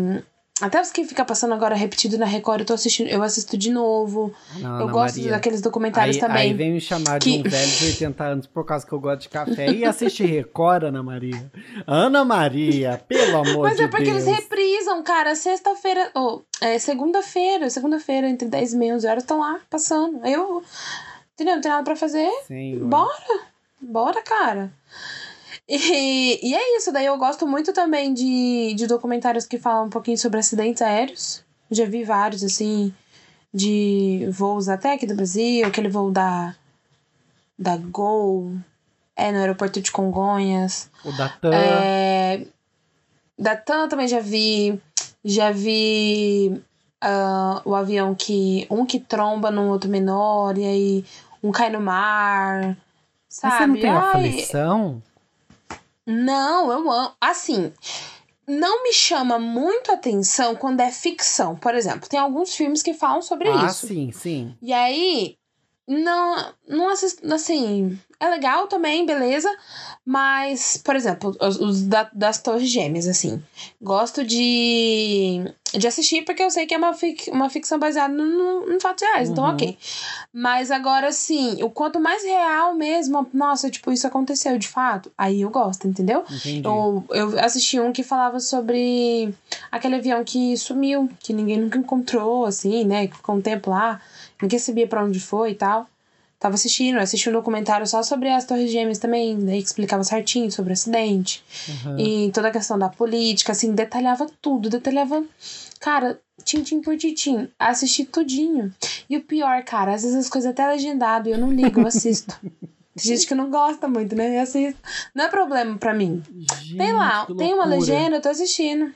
até os que fica passando agora repetido na Record, eu tô assistindo, eu assisto de novo. Não, eu gosto Maria. daqueles documentários aí, também. Aí vem me chamar que... de um velho de 80 anos por causa que eu gosto de café e assiste Record, Ana Maria. Ana Maria, pelo amor de Deus. Mas é porque Deus. eles reprisam, cara, sexta-feira, ou oh, é, segunda-feira, segunda-feira, entre 10 e meia, 11 horas, estão lá passando. Eu, entendeu? Não tem nada pra fazer. Sim. Bora, bora, cara. E, e é isso, daí eu gosto muito também de, de documentários que falam um pouquinho sobre acidentes aéreos. Já vi vários, assim, de voos até aqui do Brasil, aquele voo da. da Gol, é, no aeroporto de Congonhas. O da TAM. É, da TAM também já vi. Já vi uh, o avião que. Um que tromba num outro menor, e aí um cai no mar. Sabe? Mas você não tem Ai, aflição? não, eu amo. Assim, não me chama muito atenção quando é ficção. Por exemplo, tem alguns filmes que falam sobre ah, isso. sim, sim. E aí, não, não assisto, assim, é legal também, beleza. Mas, por exemplo, os, os da- das Torres Gêmeas, assim. Gosto de, de assistir porque eu sei que é uma, fic, uma ficção baseada no, no, em fatos reais, então Uhum. ok. Mas agora, assim, o quanto mais real mesmo, nossa, tipo, isso aconteceu de fato, aí eu gosto, entendeu? Entendi. Eu, eu assisti um que falava sobre aquele avião que sumiu, que ninguém nunca encontrou, assim, né? Que ficou um tempo lá, ninguém sabia pra onde foi e tal. Tava assistindo, assisti um documentário só sobre as Torres Gêmeas também, daí que explicava certinho sobre o acidente. Uhum. E toda a questão da política, assim, detalhava tudo, detalhava. Cara, tintim por tintim. Assisti tudinho. E o pior, cara, às vezes as coisas até legendado e eu não ligo, eu assisto. Tem gente que não gosta muito, né? Eu assisto. Não é problema pra mim. Tem lá, Gente, tem uma legenda, eu tô assistindo.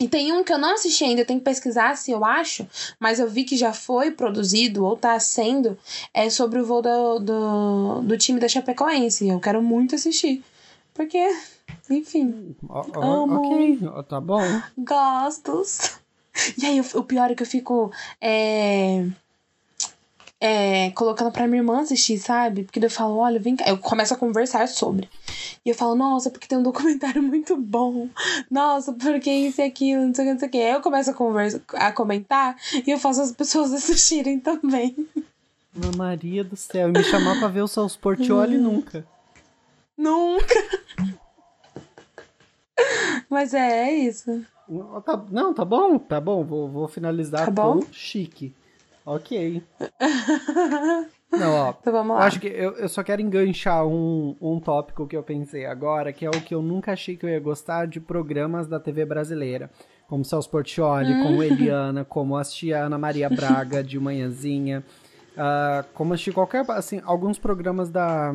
E tem um que eu não assisti ainda, eu tenho que pesquisar se eu acho, mas eu vi que já foi produzido ou tá sendo, é sobre o voo do, do, do time da Chapecoense. Eu quero muito assistir. Porque, enfim, ó, Amo. ok, tá bom. gostos. E aí, o, o pior é que eu fico. É, é, colocando pra minha irmã assistir, sabe? Porque daí eu falo, olha, vem cá. Eu começo a conversar sobre. E eu falo, nossa, porque tem um documentário muito bom. Nossa, porque isso e aquilo, não sei o que, não sei o que. Aí eu começo a, conversa, a comentar e eu faço as pessoas assistirem também. Ana Maria do céu, e me chamar pra ver o Celso Hum. Portioli nunca. Nunca. Mas é, é isso. Ó, tá- não, tá bom, tá bom. Vou, vou finalizar Tá bom? com chique. Ok. Não, ó. Então vamos lá. Acho que eu, eu só quero enganchar um, um tópico que eu pensei agora, que é o que eu nunca achei que eu ia gostar de programas da TV brasileira. Como Celso Portioli, como Eliana, como assistir a Ana Maria Braga de manhãzinha. ah, como assistir qualquer, assim, alguns programas da,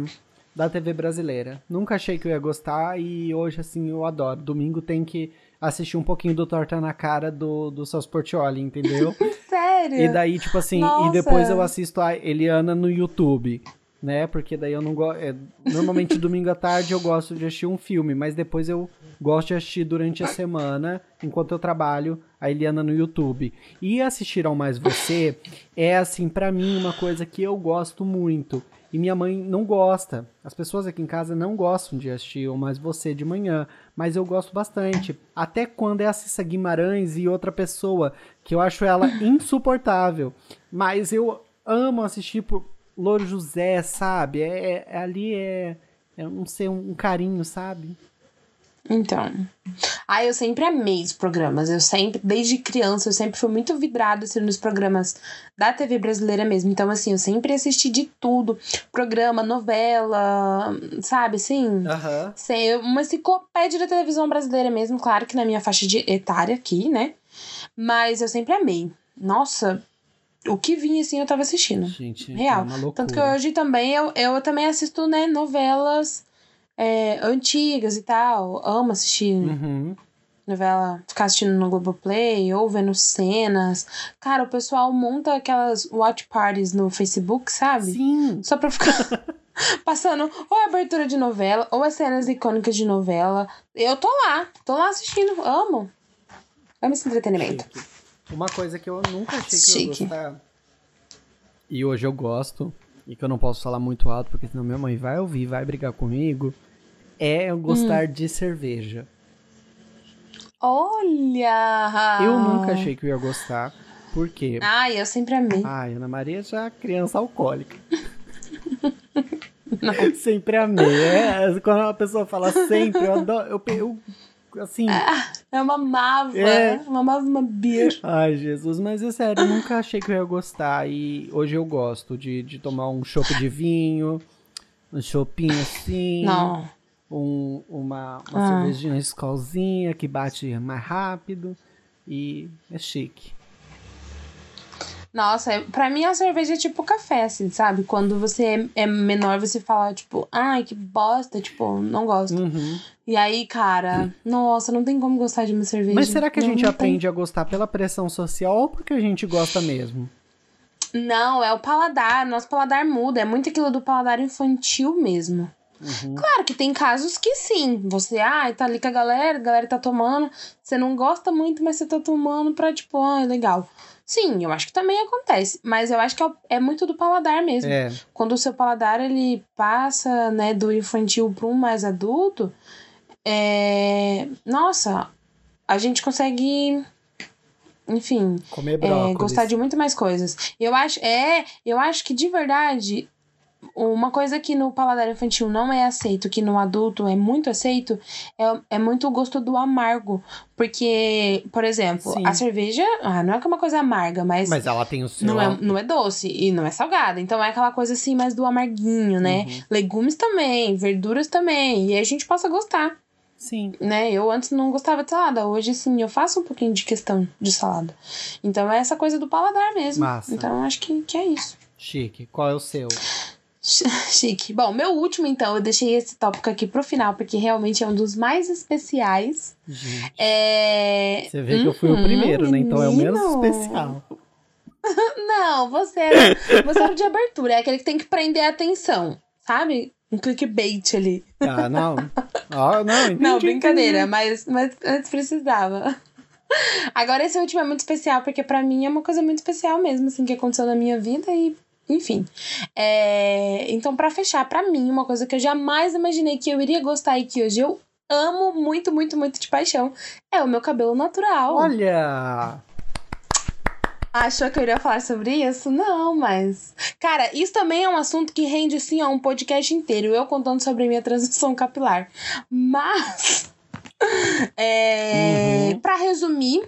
da TV brasileira. Nunca achei que eu ia gostar e hoje, assim, eu adoro. Domingo tem que assistir um pouquinho do Torta na Cara do, do Celso Portioli, entendeu? Sério? E daí, tipo assim, e Nossa. depois eu assisto a Eliana no YouTube, né? Porque daí eu não gosto. normalmente domingo à tarde eu gosto de assistir um filme, mas depois eu gosto de assistir durante a semana, enquanto eu trabalho, a Eliana no YouTube. E assistir ao Mais Você é, assim, pra mim, uma coisa que eu gosto muito. E minha mãe não gosta. As pessoas aqui em casa não gostam de assistir o Mais Você de manhã. Mas eu gosto bastante. Até quando é a Cissa Guimarães e outra pessoa, que eu acho ela insuportável. Mas eu amo assistir por Louro José, sabe? É, é- ali é, é não sei, um, um carinho, sabe? Então. Ah, eu sempre amei os programas. Eu sempre, desde criança, eu sempre fui muito vidrada assim, nos programas da TV brasileira mesmo. Então, assim, eu sempre assisti de tudo. Programa, novela, sabe, assim. Aham. Sei, uma enciclopédia da televisão brasileira mesmo, claro que na minha faixa de etária aqui, né? Mas eu sempre amei. Nossa, o que vinha assim eu tava assistindo. Gente, Real. é. Tanto que hoje também eu, eu também assisto, né, novelas é, antigas e tal. Amo assistir Uhum. novela, ficar assistindo no Globoplay ou vendo cenas. Cara, o pessoal monta aquelas watch parties no Facebook, sabe? Sim. Só pra ficar passando ou a abertura de novela ou as cenas icônicas de novela. Eu tô lá, tô lá assistindo, amo. Amo esse entretenimento. Chique. Uma coisa que eu nunca achei que eu ia gostar. E hoje eu gosto. E que eu não posso falar muito alto, porque senão minha mãe vai ouvir, vai brigar comigo. É eu gostar Hum. de cerveja. Olha! Eu nunca achei que eu ia gostar. Por quê? Ai, eu sempre amei. Ai, Ana Maria já é criança alcoólica. Não. Sempre amei. É, quando uma pessoa fala sempre, eu adoro. Eu, eu assim. Eu mamava, É. eu mamava uma beer. Ai, Jesus, mas é sério, eu nunca achei que eu ia gostar. E hoje eu gosto de, de tomar um chopp de vinho, um chopinho assim. Não. Um- uma, uma Ah. cervejinha escolzinha que bate mais rápido. E é chique. Nossa, é- pra mim a cerveja é tipo café, assim, sabe? Quando você é, é menor, você fala, tipo, ai, que bosta, tipo, não gosto. Uhum. E aí, cara, nossa, não tem como gostar de uma cerveja. Mas será que a Não, gente não tem. aprende a gostar pela pressão social ou porque a gente gosta mesmo? Não, é o paladar. Nosso paladar muda. É muito aquilo do paladar infantil mesmo. Uhum. Claro que tem casos que sim. Você, ai, tá ali com a galera, a galera tá tomando. Você não gosta muito, mas você tá tomando pra, tipo, ai, legal. Sim, eu acho que também acontece. Mas eu acho que é, é muito do paladar mesmo. É, Quando o seu paladar, ele passa, né, do infantil um mais adulto, é... Nossa, a gente consegue... Enfim, é, gostar de muito mais coisas. Eu acho, é, eu acho que de verdade, uma coisa que no paladar infantil não é aceito, que no adulto é muito aceito, é, é muito o gosto do amargo. Porque, por exemplo, Sim. a cerveja, ah, não é que é uma coisa amarga, mas, Mas ela tem o seu... não, é, não é doce e não é salgada. Então é aquela coisa assim, mais do amarguinho, né? Uhum. Legumes também, verduras também. E aí a gente possa gostar Sim. né? Eu antes não gostava de salada, hoje sim, eu faço um pouquinho de questão de salada. Então é essa coisa do paladar mesmo. Massa. Então eu acho que, que é isso. Chique. Qual é o seu? Chique. Bom, meu último, então, eu deixei esse tópico aqui pro final, porque realmente é um dos mais especiais. Gente, É. Você vê que eu fui o Uhum, primeiro, né? Então é o menos menino. especial. Não, você era, você era o de abertura, é aquele que tem que prender a atenção, sabe? Um clickbait ali. Ah, não. Ó, não, entendi, Não, brincadeira, entendi. mas, mas antes precisava. Agora esse último é muito especial, porque pra mim é uma coisa muito especial mesmo, assim, que aconteceu na minha vida e, enfim. É, Então, pra fechar, pra mim, uma coisa que eu jamais imaginei que eu iria gostar e que hoje eu amo muito, muito, muito de paixão é o meu cabelo natural. Olha! Achou que eu iria falar sobre isso? Não, mas. Cara, isso também é um assunto que rende, assim, ó, um podcast inteiro. Eu contando sobre a minha transição capilar. Mas. É, Uhum. Pra resumir,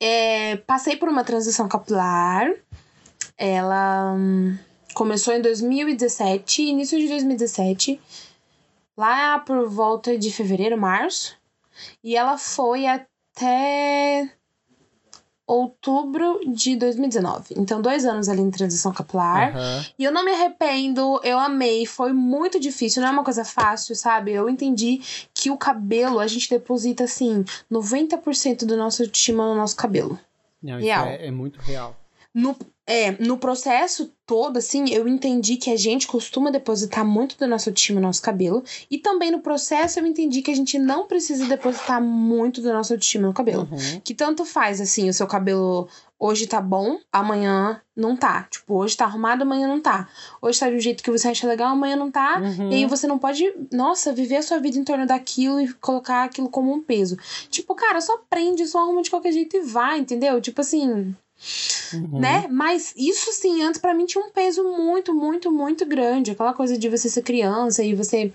é, passei por uma transição capilar. Ela hum, começou em 2017, início de 2017. Lá por volta de fevereiro, março. E ela foi até outubro de 2019. Então, dois anos ali em transição capilar. Aham. E eu não me arrependo, eu amei. Foi muito difícil, não é uma coisa fácil, sabe? Eu entendi que o cabelo, a gente deposita, assim, 90% do nosso autoestima no nosso cabelo. Não, Real. é, é muito real. No, é, no processo todo, assim, eu entendi que a gente costuma depositar muito da nossa autoestima no nosso cabelo. E também no processo eu entendi que a gente não precisa depositar muito da nossa autoestima no cabelo. Uhum. Que tanto faz, assim, o seu cabelo hoje tá bom, amanhã não tá. Tipo, hoje tá arrumado, amanhã não tá. Hoje tá de um jeito que você acha legal, amanhã não tá. Uhum. E aí você não pode, nossa, viver a sua vida em torno daquilo e colocar aquilo como um peso. Tipo, cara, só prende, só arruma de qualquer jeito e vai, entendeu? Tipo assim, Uhum. né? Mas isso sim, antes pra mim tinha um peso muito, muito, muito grande. Aquela coisa de você ser criança e você.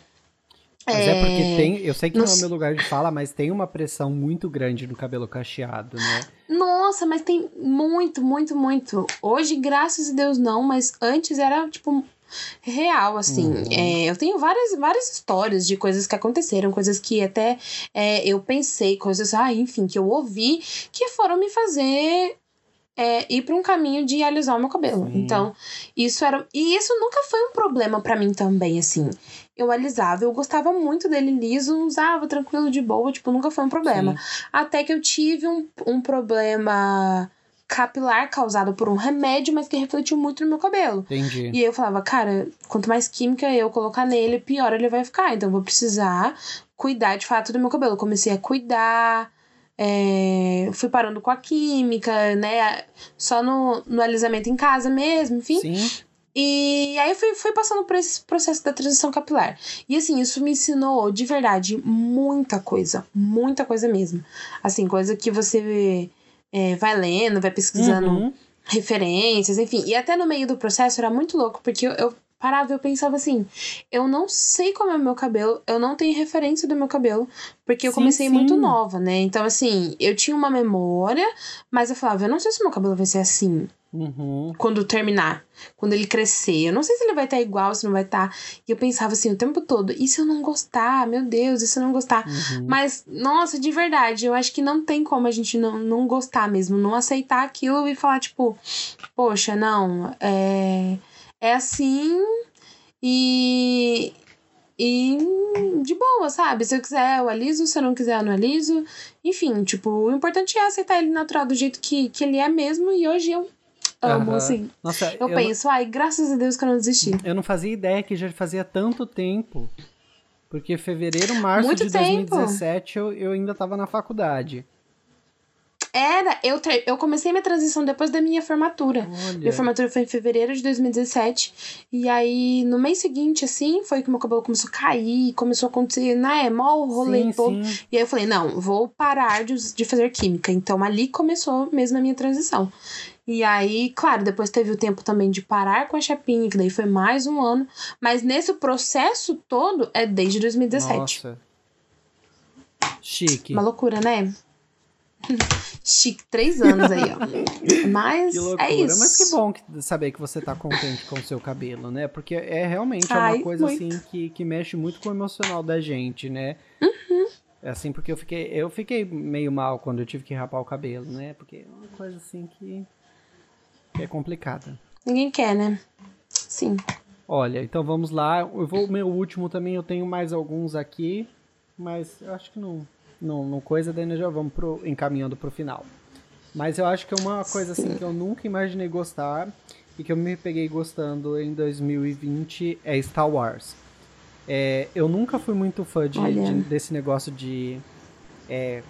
Mas é, porque tem. Eu sei que não, não é o meu lugar de fala, mas tem uma pressão muito grande no cabelo cacheado, né? Nossa, mas tem muito, muito, muito. Hoje, graças a Deus, não, mas antes era, tipo, real, assim. Uhum. É, eu tenho várias, várias histórias de coisas que aconteceram, coisas que até é, eu pensei, coisas, ah, enfim, que eu ouvi, que foram me fazer. É, ir para um caminho de alisar o meu cabelo. Sim. Então, isso era. E isso nunca foi um problema pra mim também, assim. Eu alisava, eu gostava muito dele liso, usava tranquilo de boa, tipo, nunca foi um problema. Sim. Até que eu tive um, um problema capilar causado por um remédio, mas que refletiu muito no meu cabelo. Entendi. E eu falava, cara, quanto mais química eu colocar nele, pior ele vai ficar. Então eu vou precisar cuidar de fato do meu cabelo. Comecei a cuidar, é, fui parando com a química, né? Só no, no alisamento em casa mesmo, enfim. Sim. E aí eu fui, fui passando por esse processo da transição capilar. E assim, isso me ensinou de verdade muita coisa. Muita coisa mesmo. Assim, coisa que você é, vai lendo, vai pesquisando Uhum. referências, enfim. E até no meio do processo era muito louco, porque eu, eu parava eu pensava assim: eu não sei como é o meu cabelo, eu não tenho referência do meu cabelo, porque eu Sim, comecei sim. muito nova, né? Então, assim, eu tinha uma memória, mas eu falava: eu não sei se meu cabelo vai ser assim Uhum. quando terminar, quando ele crescer. Eu não sei se ele vai estar igual, se não vai estar. E eu pensava assim o tempo todo: e se eu não gostar? Meu Deus, e se eu não gostar? Uhum. Mas, nossa, de verdade, eu acho que não tem como a gente não, não gostar mesmo, não aceitar aquilo e falar, tipo, poxa, não, é, é assim e. E de boa, sabe? Se eu quiser, eu aliso, se eu não quiser, eu não aliso. Enfim, tipo, o importante é aceitar ele natural do jeito que, que ele é mesmo. E hoje eu amo, Aham. assim. Nossa, Eu, eu, penso, ai, graças a Deus que eu não desisti. eu não fazia ideia que já fazia tanto tempo. Porque fevereiro, março Muito de tempo. 2017 eu, eu ainda tava na faculdade. Era, eu, eu comecei minha transição depois da minha formatura. Olha. Minha formatura foi em fevereiro de 2017. E aí, no mês seguinte, assim, foi que meu cabelo começou a cair, começou a acontecer, né? Mó rolê sim, todo. sim. E aí eu falei, não, vou parar de, de fazer química. Então ali começou mesmo a minha transição. E aí, claro, depois teve o tempo também de parar com a chapinha, que daí foi mais um ano. Mas nesse processo todo é desde 2017. Nossa. Chique. Uma loucura, né? Chique, três anos aí, ó. Mas Que loucura. é isso. Mas que bom que- saber que você tá contente com o seu cabelo, né? Porque é realmente é Ai, uma coisa muito. assim que, que mexe muito com o emocional da gente, né? Uhum. É assim, porque eu fiquei, eu fiquei meio mal quando eu tive que rapar o cabelo, né? Porque é uma coisa assim que, que é complicada. Ninguém quer, né? Sim. Olha, então vamos lá. Eu vou o meu último também, eu tenho mais alguns aqui, mas eu acho que não, não, não coisa, daí nós já vamos pro, encaminhando pro final. Mas eu acho que é uma coisa assim que eu nunca imaginei gostar e que eu me peguei gostando em 2020 é Star Wars. É, eu nunca fui muito fã de, de- desse negócio de. É,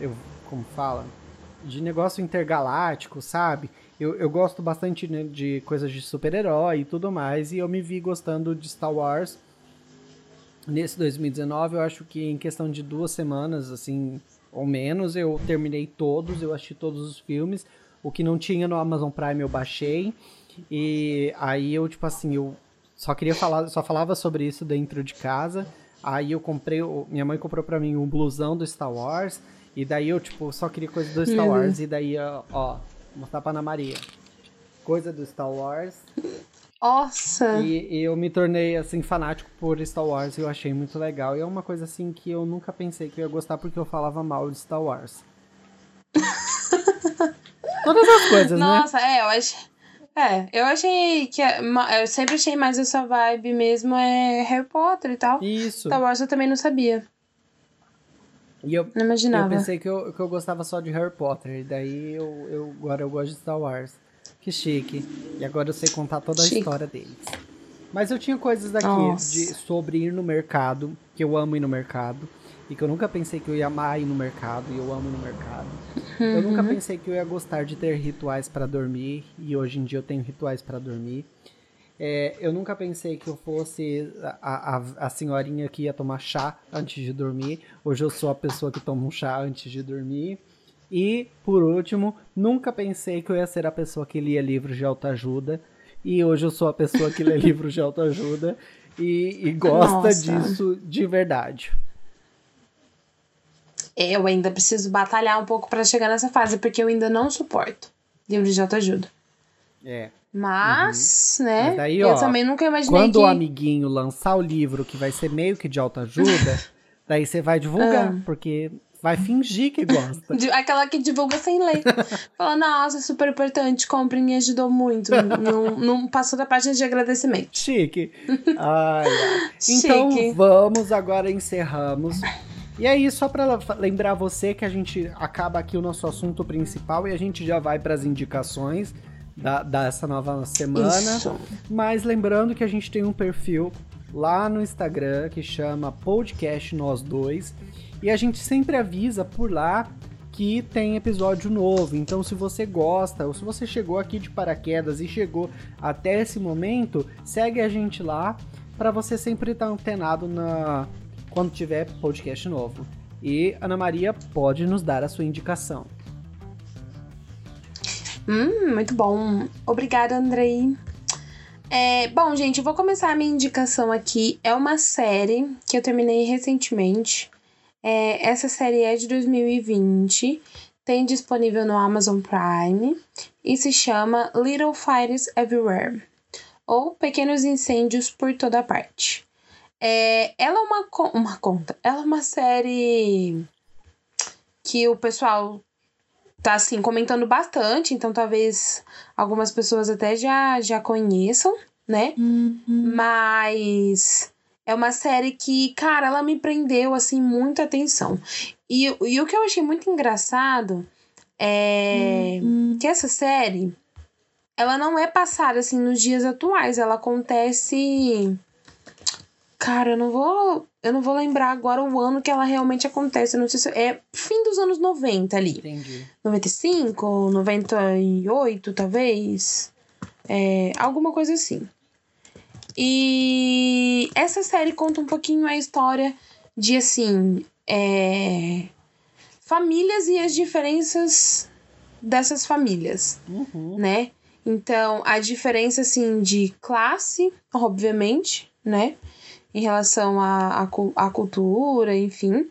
eu, como fala? De negócio intergaláctico, sabe? Eu, eu gosto bastante né, de coisas de super-herói e tudo mais, e eu me vi gostando de Star Wars nesse 2019. Eu acho que em questão de duas semanas, assim, ou menos, eu terminei todos, eu assisti todos os filmes. O que não tinha no Amazon Prime eu baixei. E aí eu, tipo assim, eu só queria falar, só falava sobre isso dentro de casa. Aí eu comprei, minha mãe comprou pra mim um blusão do Star Wars. E daí eu, tipo, só queria coisa do Star Uhum. Wars. E daí, ó, ó, vou mostrar pra Ana Maria. Coisa do Star Wars. Nossa. E, e eu me tornei, assim, fanático por Star Wars. E eu achei muito legal. E é uma coisa, assim, que eu nunca pensei que eu ia gostar porque eu falava mal de Star Wars. Todas as coisas, né? Nossa, é, eu achei. É, eu achei que. ma- Eu sempre achei mais essa vibe mesmo é Harry Potter e tal. Isso. Star Wars eu também não sabia. E eu, Não eu imaginava. pensei que eu, que eu gostava só de Harry Potter. E daí eu, eu agora eu gosto de Star Wars. Que chique. E agora eu sei contar toda a Chique. história deles. Mas eu tinha coisas daqui de, sobre ir no mercado, que eu amo ir no mercado. E que eu nunca pensei que eu ia amar ir no mercado, e eu amo ir no mercado. Eu nunca Uhum. pensei que eu ia gostar de ter rituais para dormir, e hoje em dia eu tenho rituais para dormir. É, eu nunca pensei que eu fosse a, a, a senhorinha que ia tomar chá antes de dormir. Hoje eu sou a pessoa que toma um chá antes de dormir. E, por último, nunca pensei que eu ia ser a pessoa que lia livros de autoajuda. E hoje eu sou a pessoa que lê livros de autoajuda e, e gosta Nossa. disso de verdade. Eu ainda preciso batalhar um pouco pra chegar nessa fase, porque eu ainda não suporto livros de autoajuda. É. Mas, né? Mas daí, eu ó, também nunca imaginei Quando que. o amiguinho lançar o livro que vai ser meio que de autoajuda, daí você vai divulgar, Ah. porque vai fingir que gosta. Aquela que divulga sem ler. Fala, nossa, super importante, compre, me ajudou muito. não, não passou da página de agradecimento. Chique. Ai, ai. Então Chique. vamos, agora encerramos. E aí, só pra lembrar você que a gente acaba aqui o nosso assunto principal e a gente já vai pras indicações da, dessa nova semana. Isso. Mas lembrando que a gente tem um perfil lá no Instagram que chama Podcast Nós Dois. E a gente sempre avisa por lá que tem episódio novo. Então, se você gosta, ou se você chegou aqui de paraquedas e chegou até esse momento, segue a gente lá para você sempre estar antenado na quando tiver podcast novo. E Ana Maria pode nos dar a sua indicação. Hum, muito bom. Obrigada, Andrei. É, bom, gente, eu vou começar a minha indicação aqui. É uma série que eu terminei recentemente. É, essa série é de 2020, tem disponível no Amazon Prime e se chama Little Fires Everywhere ou Pequenos Incêndios por Toda Parte. É, ela é uma, uma conta, ela é uma série que o pessoal tá assim comentando bastante, então talvez algumas pessoas até já já conheçam, né? Uhum. Mas é uma série que, cara, ela me prendeu assim muita atenção. E, e o que eu achei muito engraçado é uhum. que essa série ela não é passada assim nos dias atuais, ela acontece Cara, eu não vou. Eu não vou lembrar agora o ano que ela realmente acontece. Eu não sei se é fim dos anos 90 ali. Entendi. 95, 98, talvez. É, alguma coisa assim. E essa série conta um pouquinho a história de assim. É, famílias e as diferenças dessas famílias, uhum. né? Então, a diferença, assim, de classe, obviamente, né? Em relação à, à, cultura, enfim.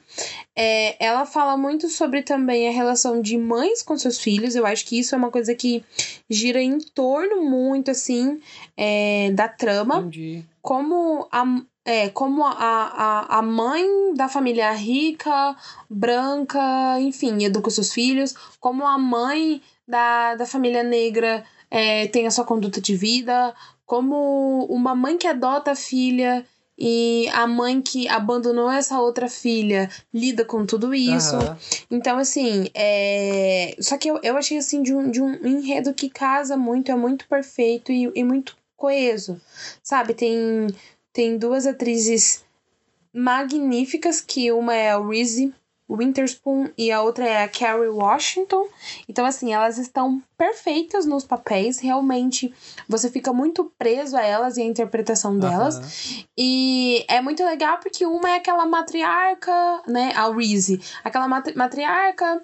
É, ela fala muito sobre também a relação de mães com seus filhos. Eu acho que isso é uma coisa que gira em torno muito, assim, é, da trama. Entendi. Como a, é, como a, a, a mãe da família rica, branca, enfim, educa seus filhos, como a mãe da, da família negra é, tem a sua conduta de vida, como uma mãe que adota a filha e a mãe que abandonou essa outra filha lida com tudo isso. Uhum. Então, assim, é. Só que eu, eu achei assim de um, de um enredo que casa muito, é muito perfeito e, e muito coeso. Sabe? Tem, tem duas atrizes magníficas, que uma é a Reese Winterspoon e a outra é a Carrie Washington. Então, assim, elas estão perfeitas nos papéis. Realmente, você fica muito preso a elas e a interpretação delas. Uhum. E é muito legal porque uma é aquela matriarca, né? A Reese. Aquela matri matriarca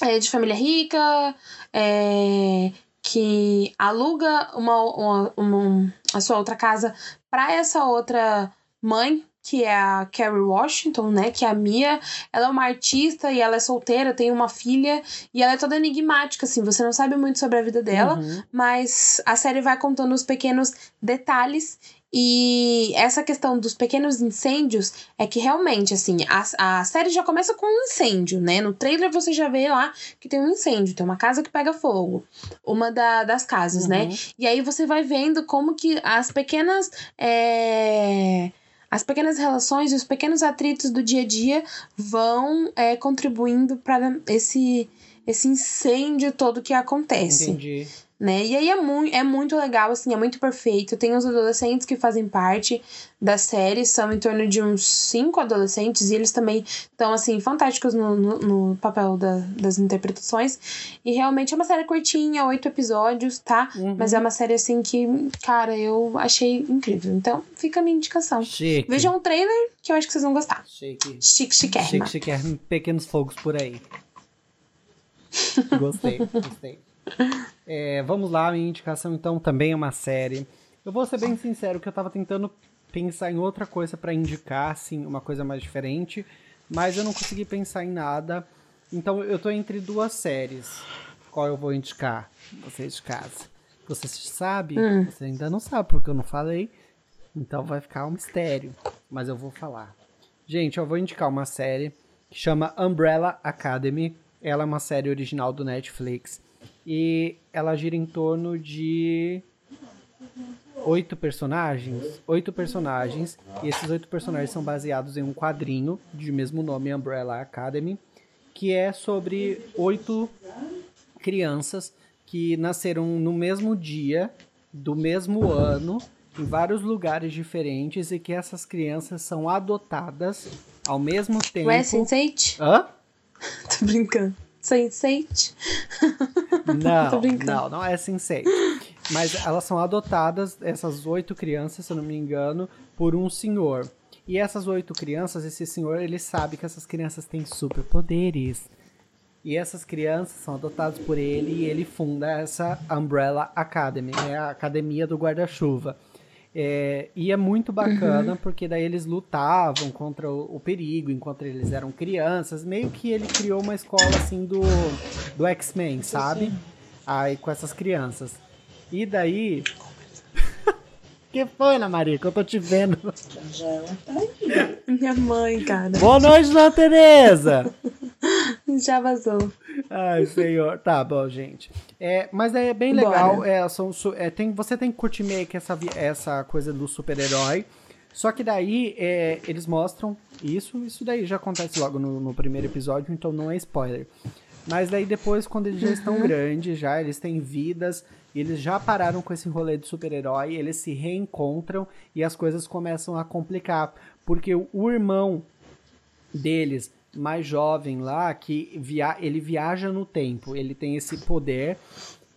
é, de família rica, é, que aluga uma, uma, uma, a sua outra casa para essa outra mãe que é a Carrie Washington, né? Que é a Mia. Ela é uma artista e ela é solteira, tem uma filha. E ela é toda enigmática, assim. Você não sabe muito sobre a vida dela, uhum. mas a série vai contando os pequenos detalhes. E essa questão dos pequenos incêndios é que realmente, assim, a, a série já começa com um incêndio, né? No trailer você já vê lá que tem um incêndio, tem uma casa que pega fogo, uma da, das casas, né? uhum. né? E aí você vai vendo como que as pequenas. É as pequenas relações e os pequenos atritos do dia a dia vão é, contribuindo para esse, esse incêndio todo que acontece. Entendi né? E aí é, mu é muito legal, assim, é muito perfeito. Tem os adolescentes que fazem parte da série, são em torno de uns cinco adolescentes, e eles também estão, assim, fantásticos no, no, no papel da, das interpretações. E realmente é uma série curtinha, oito episódios, tá? Uhum. Mas é uma série, assim, que, cara, eu achei incrível. Então, fica a minha indicação. Chique. Vejam um trailer que eu acho que vocês vão gostar. Chique. Chique, chiquérrima. Chique, chiquérrima. Pequenos fogos por aí. gostei, gostei. É, vamos lá, minha indicação então também é uma série. Eu vou ser bem sincero que eu tava tentando pensar em outra coisa para indicar, assim, uma coisa mais diferente, mas eu não consegui pensar em nada. Então eu tô entre duas séries. Qual eu vou indicar? Vocês de casa. Você sabe? Hum. Você ainda não sabe porque eu não falei. Então vai ficar um mistério, mas eu vou falar. Gente, eu vou indicar uma série que chama Umbrella Academy. Ela é uma série original do Netflix. E ela gira em torno de oito personagens. Oito personagens. E esses oito personagens são baseados em um quadrinho de mesmo nome, Umbrella Academy, que é sobre oito crianças que nasceram no mesmo dia, do mesmo ano, em vários lugares diferentes e que essas crianças são adotadas ao mesmo tempo. Ué, Sense8? Hã? Tô brincando. Sense8? Não, não, não é Sense8. Mas elas são adotadas, essas oito crianças, se eu não me engano, por um senhor. E essas oito crianças, esse senhor, ele sabe que essas crianças têm superpoderes. E essas crianças são adotadas por ele e ele funda essa Umbrella Academy, é a academia do guarda-chuva. É, e é muito bacana uhum. porque daí eles lutavam contra o, o, perigo enquanto eles eram crianças. Meio que ele criou uma escola assim do, do X-Men, sabe? Sim. Aí com essas crianças. E daí. que foi, Ana Maria? Que eu tô te vendo. Aí. Minha mãe, cara. Boa noite, Dona Tereza! Já vazou. Ai, senhor. Tá bom, gente. É, mas é bem legal. É, são, é, tem, você tem que curtir meio que essa, essa coisa do super-herói. Só que daí é, eles mostram isso. Isso daí já acontece logo no, no, primeiro episódio, então não é spoiler. Mas daí depois, quando eles já estão uhum. grandes, já eles têm vidas, eles já pararam com esse rolê de super-herói, eles se reencontram e as coisas começam a complicar. Porque o irmão deles mais jovem lá que via ele viaja no tempo, ele tem esse poder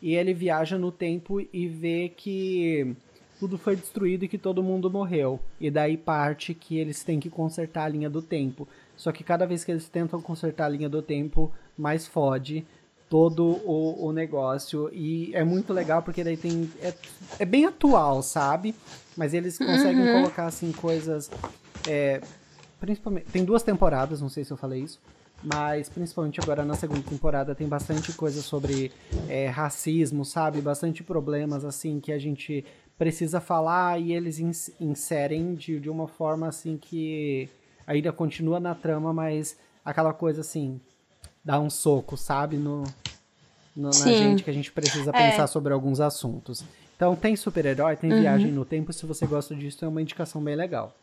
e ele viaja no tempo e vê que tudo foi destruído e que todo mundo morreu. E daí parte que eles têm que consertar a linha do tempo. Só que cada vez que eles tentam consertar a linha do tempo, mais fode todo o, o negócio. E é muito legal porque daí tem. É, é bem atual, sabe? Mas eles conseguem uhum. colocar assim coisas. É, principalmente. Tem duas temporadas, não sei se eu falei isso. Mas principalmente agora na segunda temporada tem bastante coisa sobre é, racismo, sabe? Bastante problemas assim que a gente precisa falar e eles inserem de, de uma forma assim que ainda continua na trama, mas aquela coisa assim, dá um soco, sabe? No, no na gente que a gente precisa é. pensar sobre alguns assuntos. Então tem super-herói, tem uhum. viagem no tempo, se você gosta disso, é uma indicação bem legal.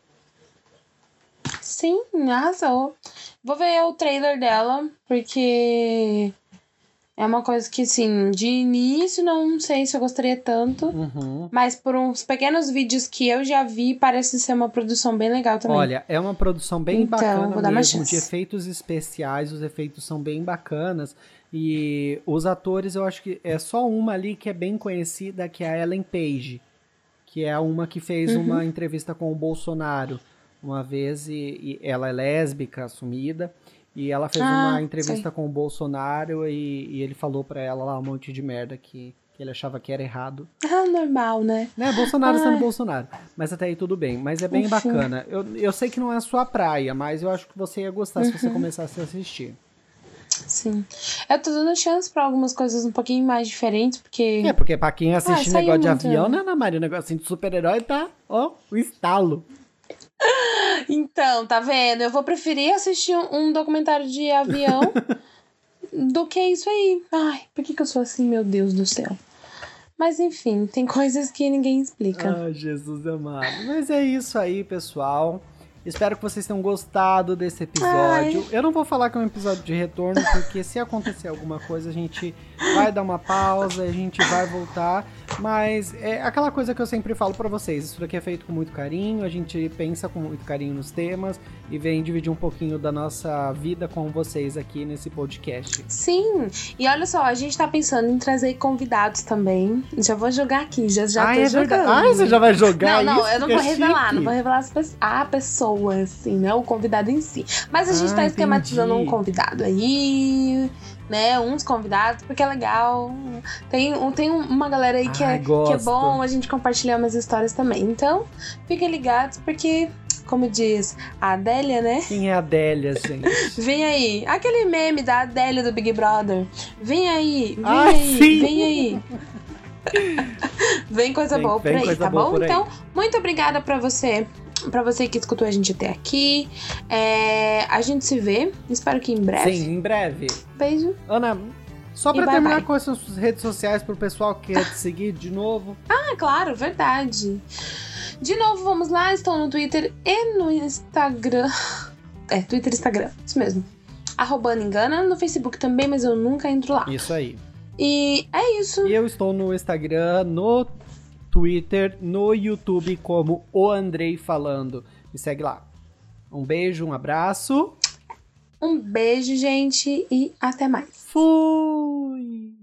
Sim, arrasou. Vou ver o trailer dela, porque é uma coisa que, assim, de início não sei se eu gostaria tanto. Uhum. Mas por uns pequenos vídeos que eu já vi, parece ser uma produção bem legal também. Olha, é uma produção bem então, bacana mesmo, de efeitos especiais, os efeitos são bem bacanas. E os atores, eu acho que é só uma ali que é bem conhecida, que é a Ellen Page. Que é uma que fez uhum. uma entrevista com o Bolsonaro uma vez e, e ela é lésbica, assumida. E ela fez ah, uma entrevista sei. com o Bolsonaro e, e ele falou para ela lá um monte de merda que, que ele achava que era errado. Ah, normal, né? Né, Bolsonaro sendo Bolsonaro. Mas até aí tudo bem. Mas é bem Enfim. bacana. Eu, eu sei que não é a sua praia, mas eu acho que você ia gostar uhum. se você uhum. começasse a assistir. Sim. Eu tô dando chance pra algumas coisas um pouquinho mais diferentes, porque. É, porque pra quem assiste ah, negócio de avião, né, Ana Maria? O negocinho de super-herói tá, ó, o estalo. Então, tá vendo? Eu vou preferir assistir um documentário de avião do que isso aí. Ai, por que, que eu sou assim, meu Deus do céu? Mas enfim, tem coisas que ninguém explica. Ai, Jesus amado. Mas é isso aí, pessoal. Espero que vocês tenham gostado desse episódio. Ai. Eu não vou falar que é um episódio de retorno, porque se acontecer alguma coisa, a gente vai dar uma pausa, a gente vai voltar. Mas é aquela coisa que eu sempre falo para vocês: isso daqui é feito com muito carinho, a gente pensa com muito carinho nos temas e vem dividir um pouquinho da nossa vida com vocês aqui nesse podcast. Sim, e olha só, a gente tá pensando em trazer convidados também. Já vou jogar aqui, já, já ah, tô é jogando. Ah, você já vai jogar? Não, não, eu não vou revelar, chique. não vou revelar a pessoa, assim, né? O convidado em si. Mas a gente ah, tá esquematizando entendi. um convidado aí né, uns convidados, porque é legal. Tem, tem uma galera aí que, Ai, é, que é bom a gente compartilhar umas histórias também. Então, fiquem ligados, porque como diz a Adélia, né? Quem é a Adélia, gente? vem aí. Aquele meme da Adélia do Big Brother. Vem aí, vem ah, aí, sim. vem aí. vem coisa vem, boa por aí, tá bom? Então, muito obrigada para você para você que escutou a gente até aqui. É, a gente se vê. Espero que em breve. Sim, em breve. Beijo. Ana, só para terminar bye. com as suas redes sociais pro pessoal que quer te seguir de novo. Ah, claro, verdade. De novo, vamos lá. Estou no Twitter e no Instagram. É, Twitter e Instagram. Isso mesmo. Arroba Engana. No Facebook também, mas eu nunca entro lá. Isso aí. E é isso. E eu estou no Instagram, no Twitter, no YouTube como o Andrei falando. Me segue lá. Um beijo, um abraço. Um beijo, gente, e até mais. Fui!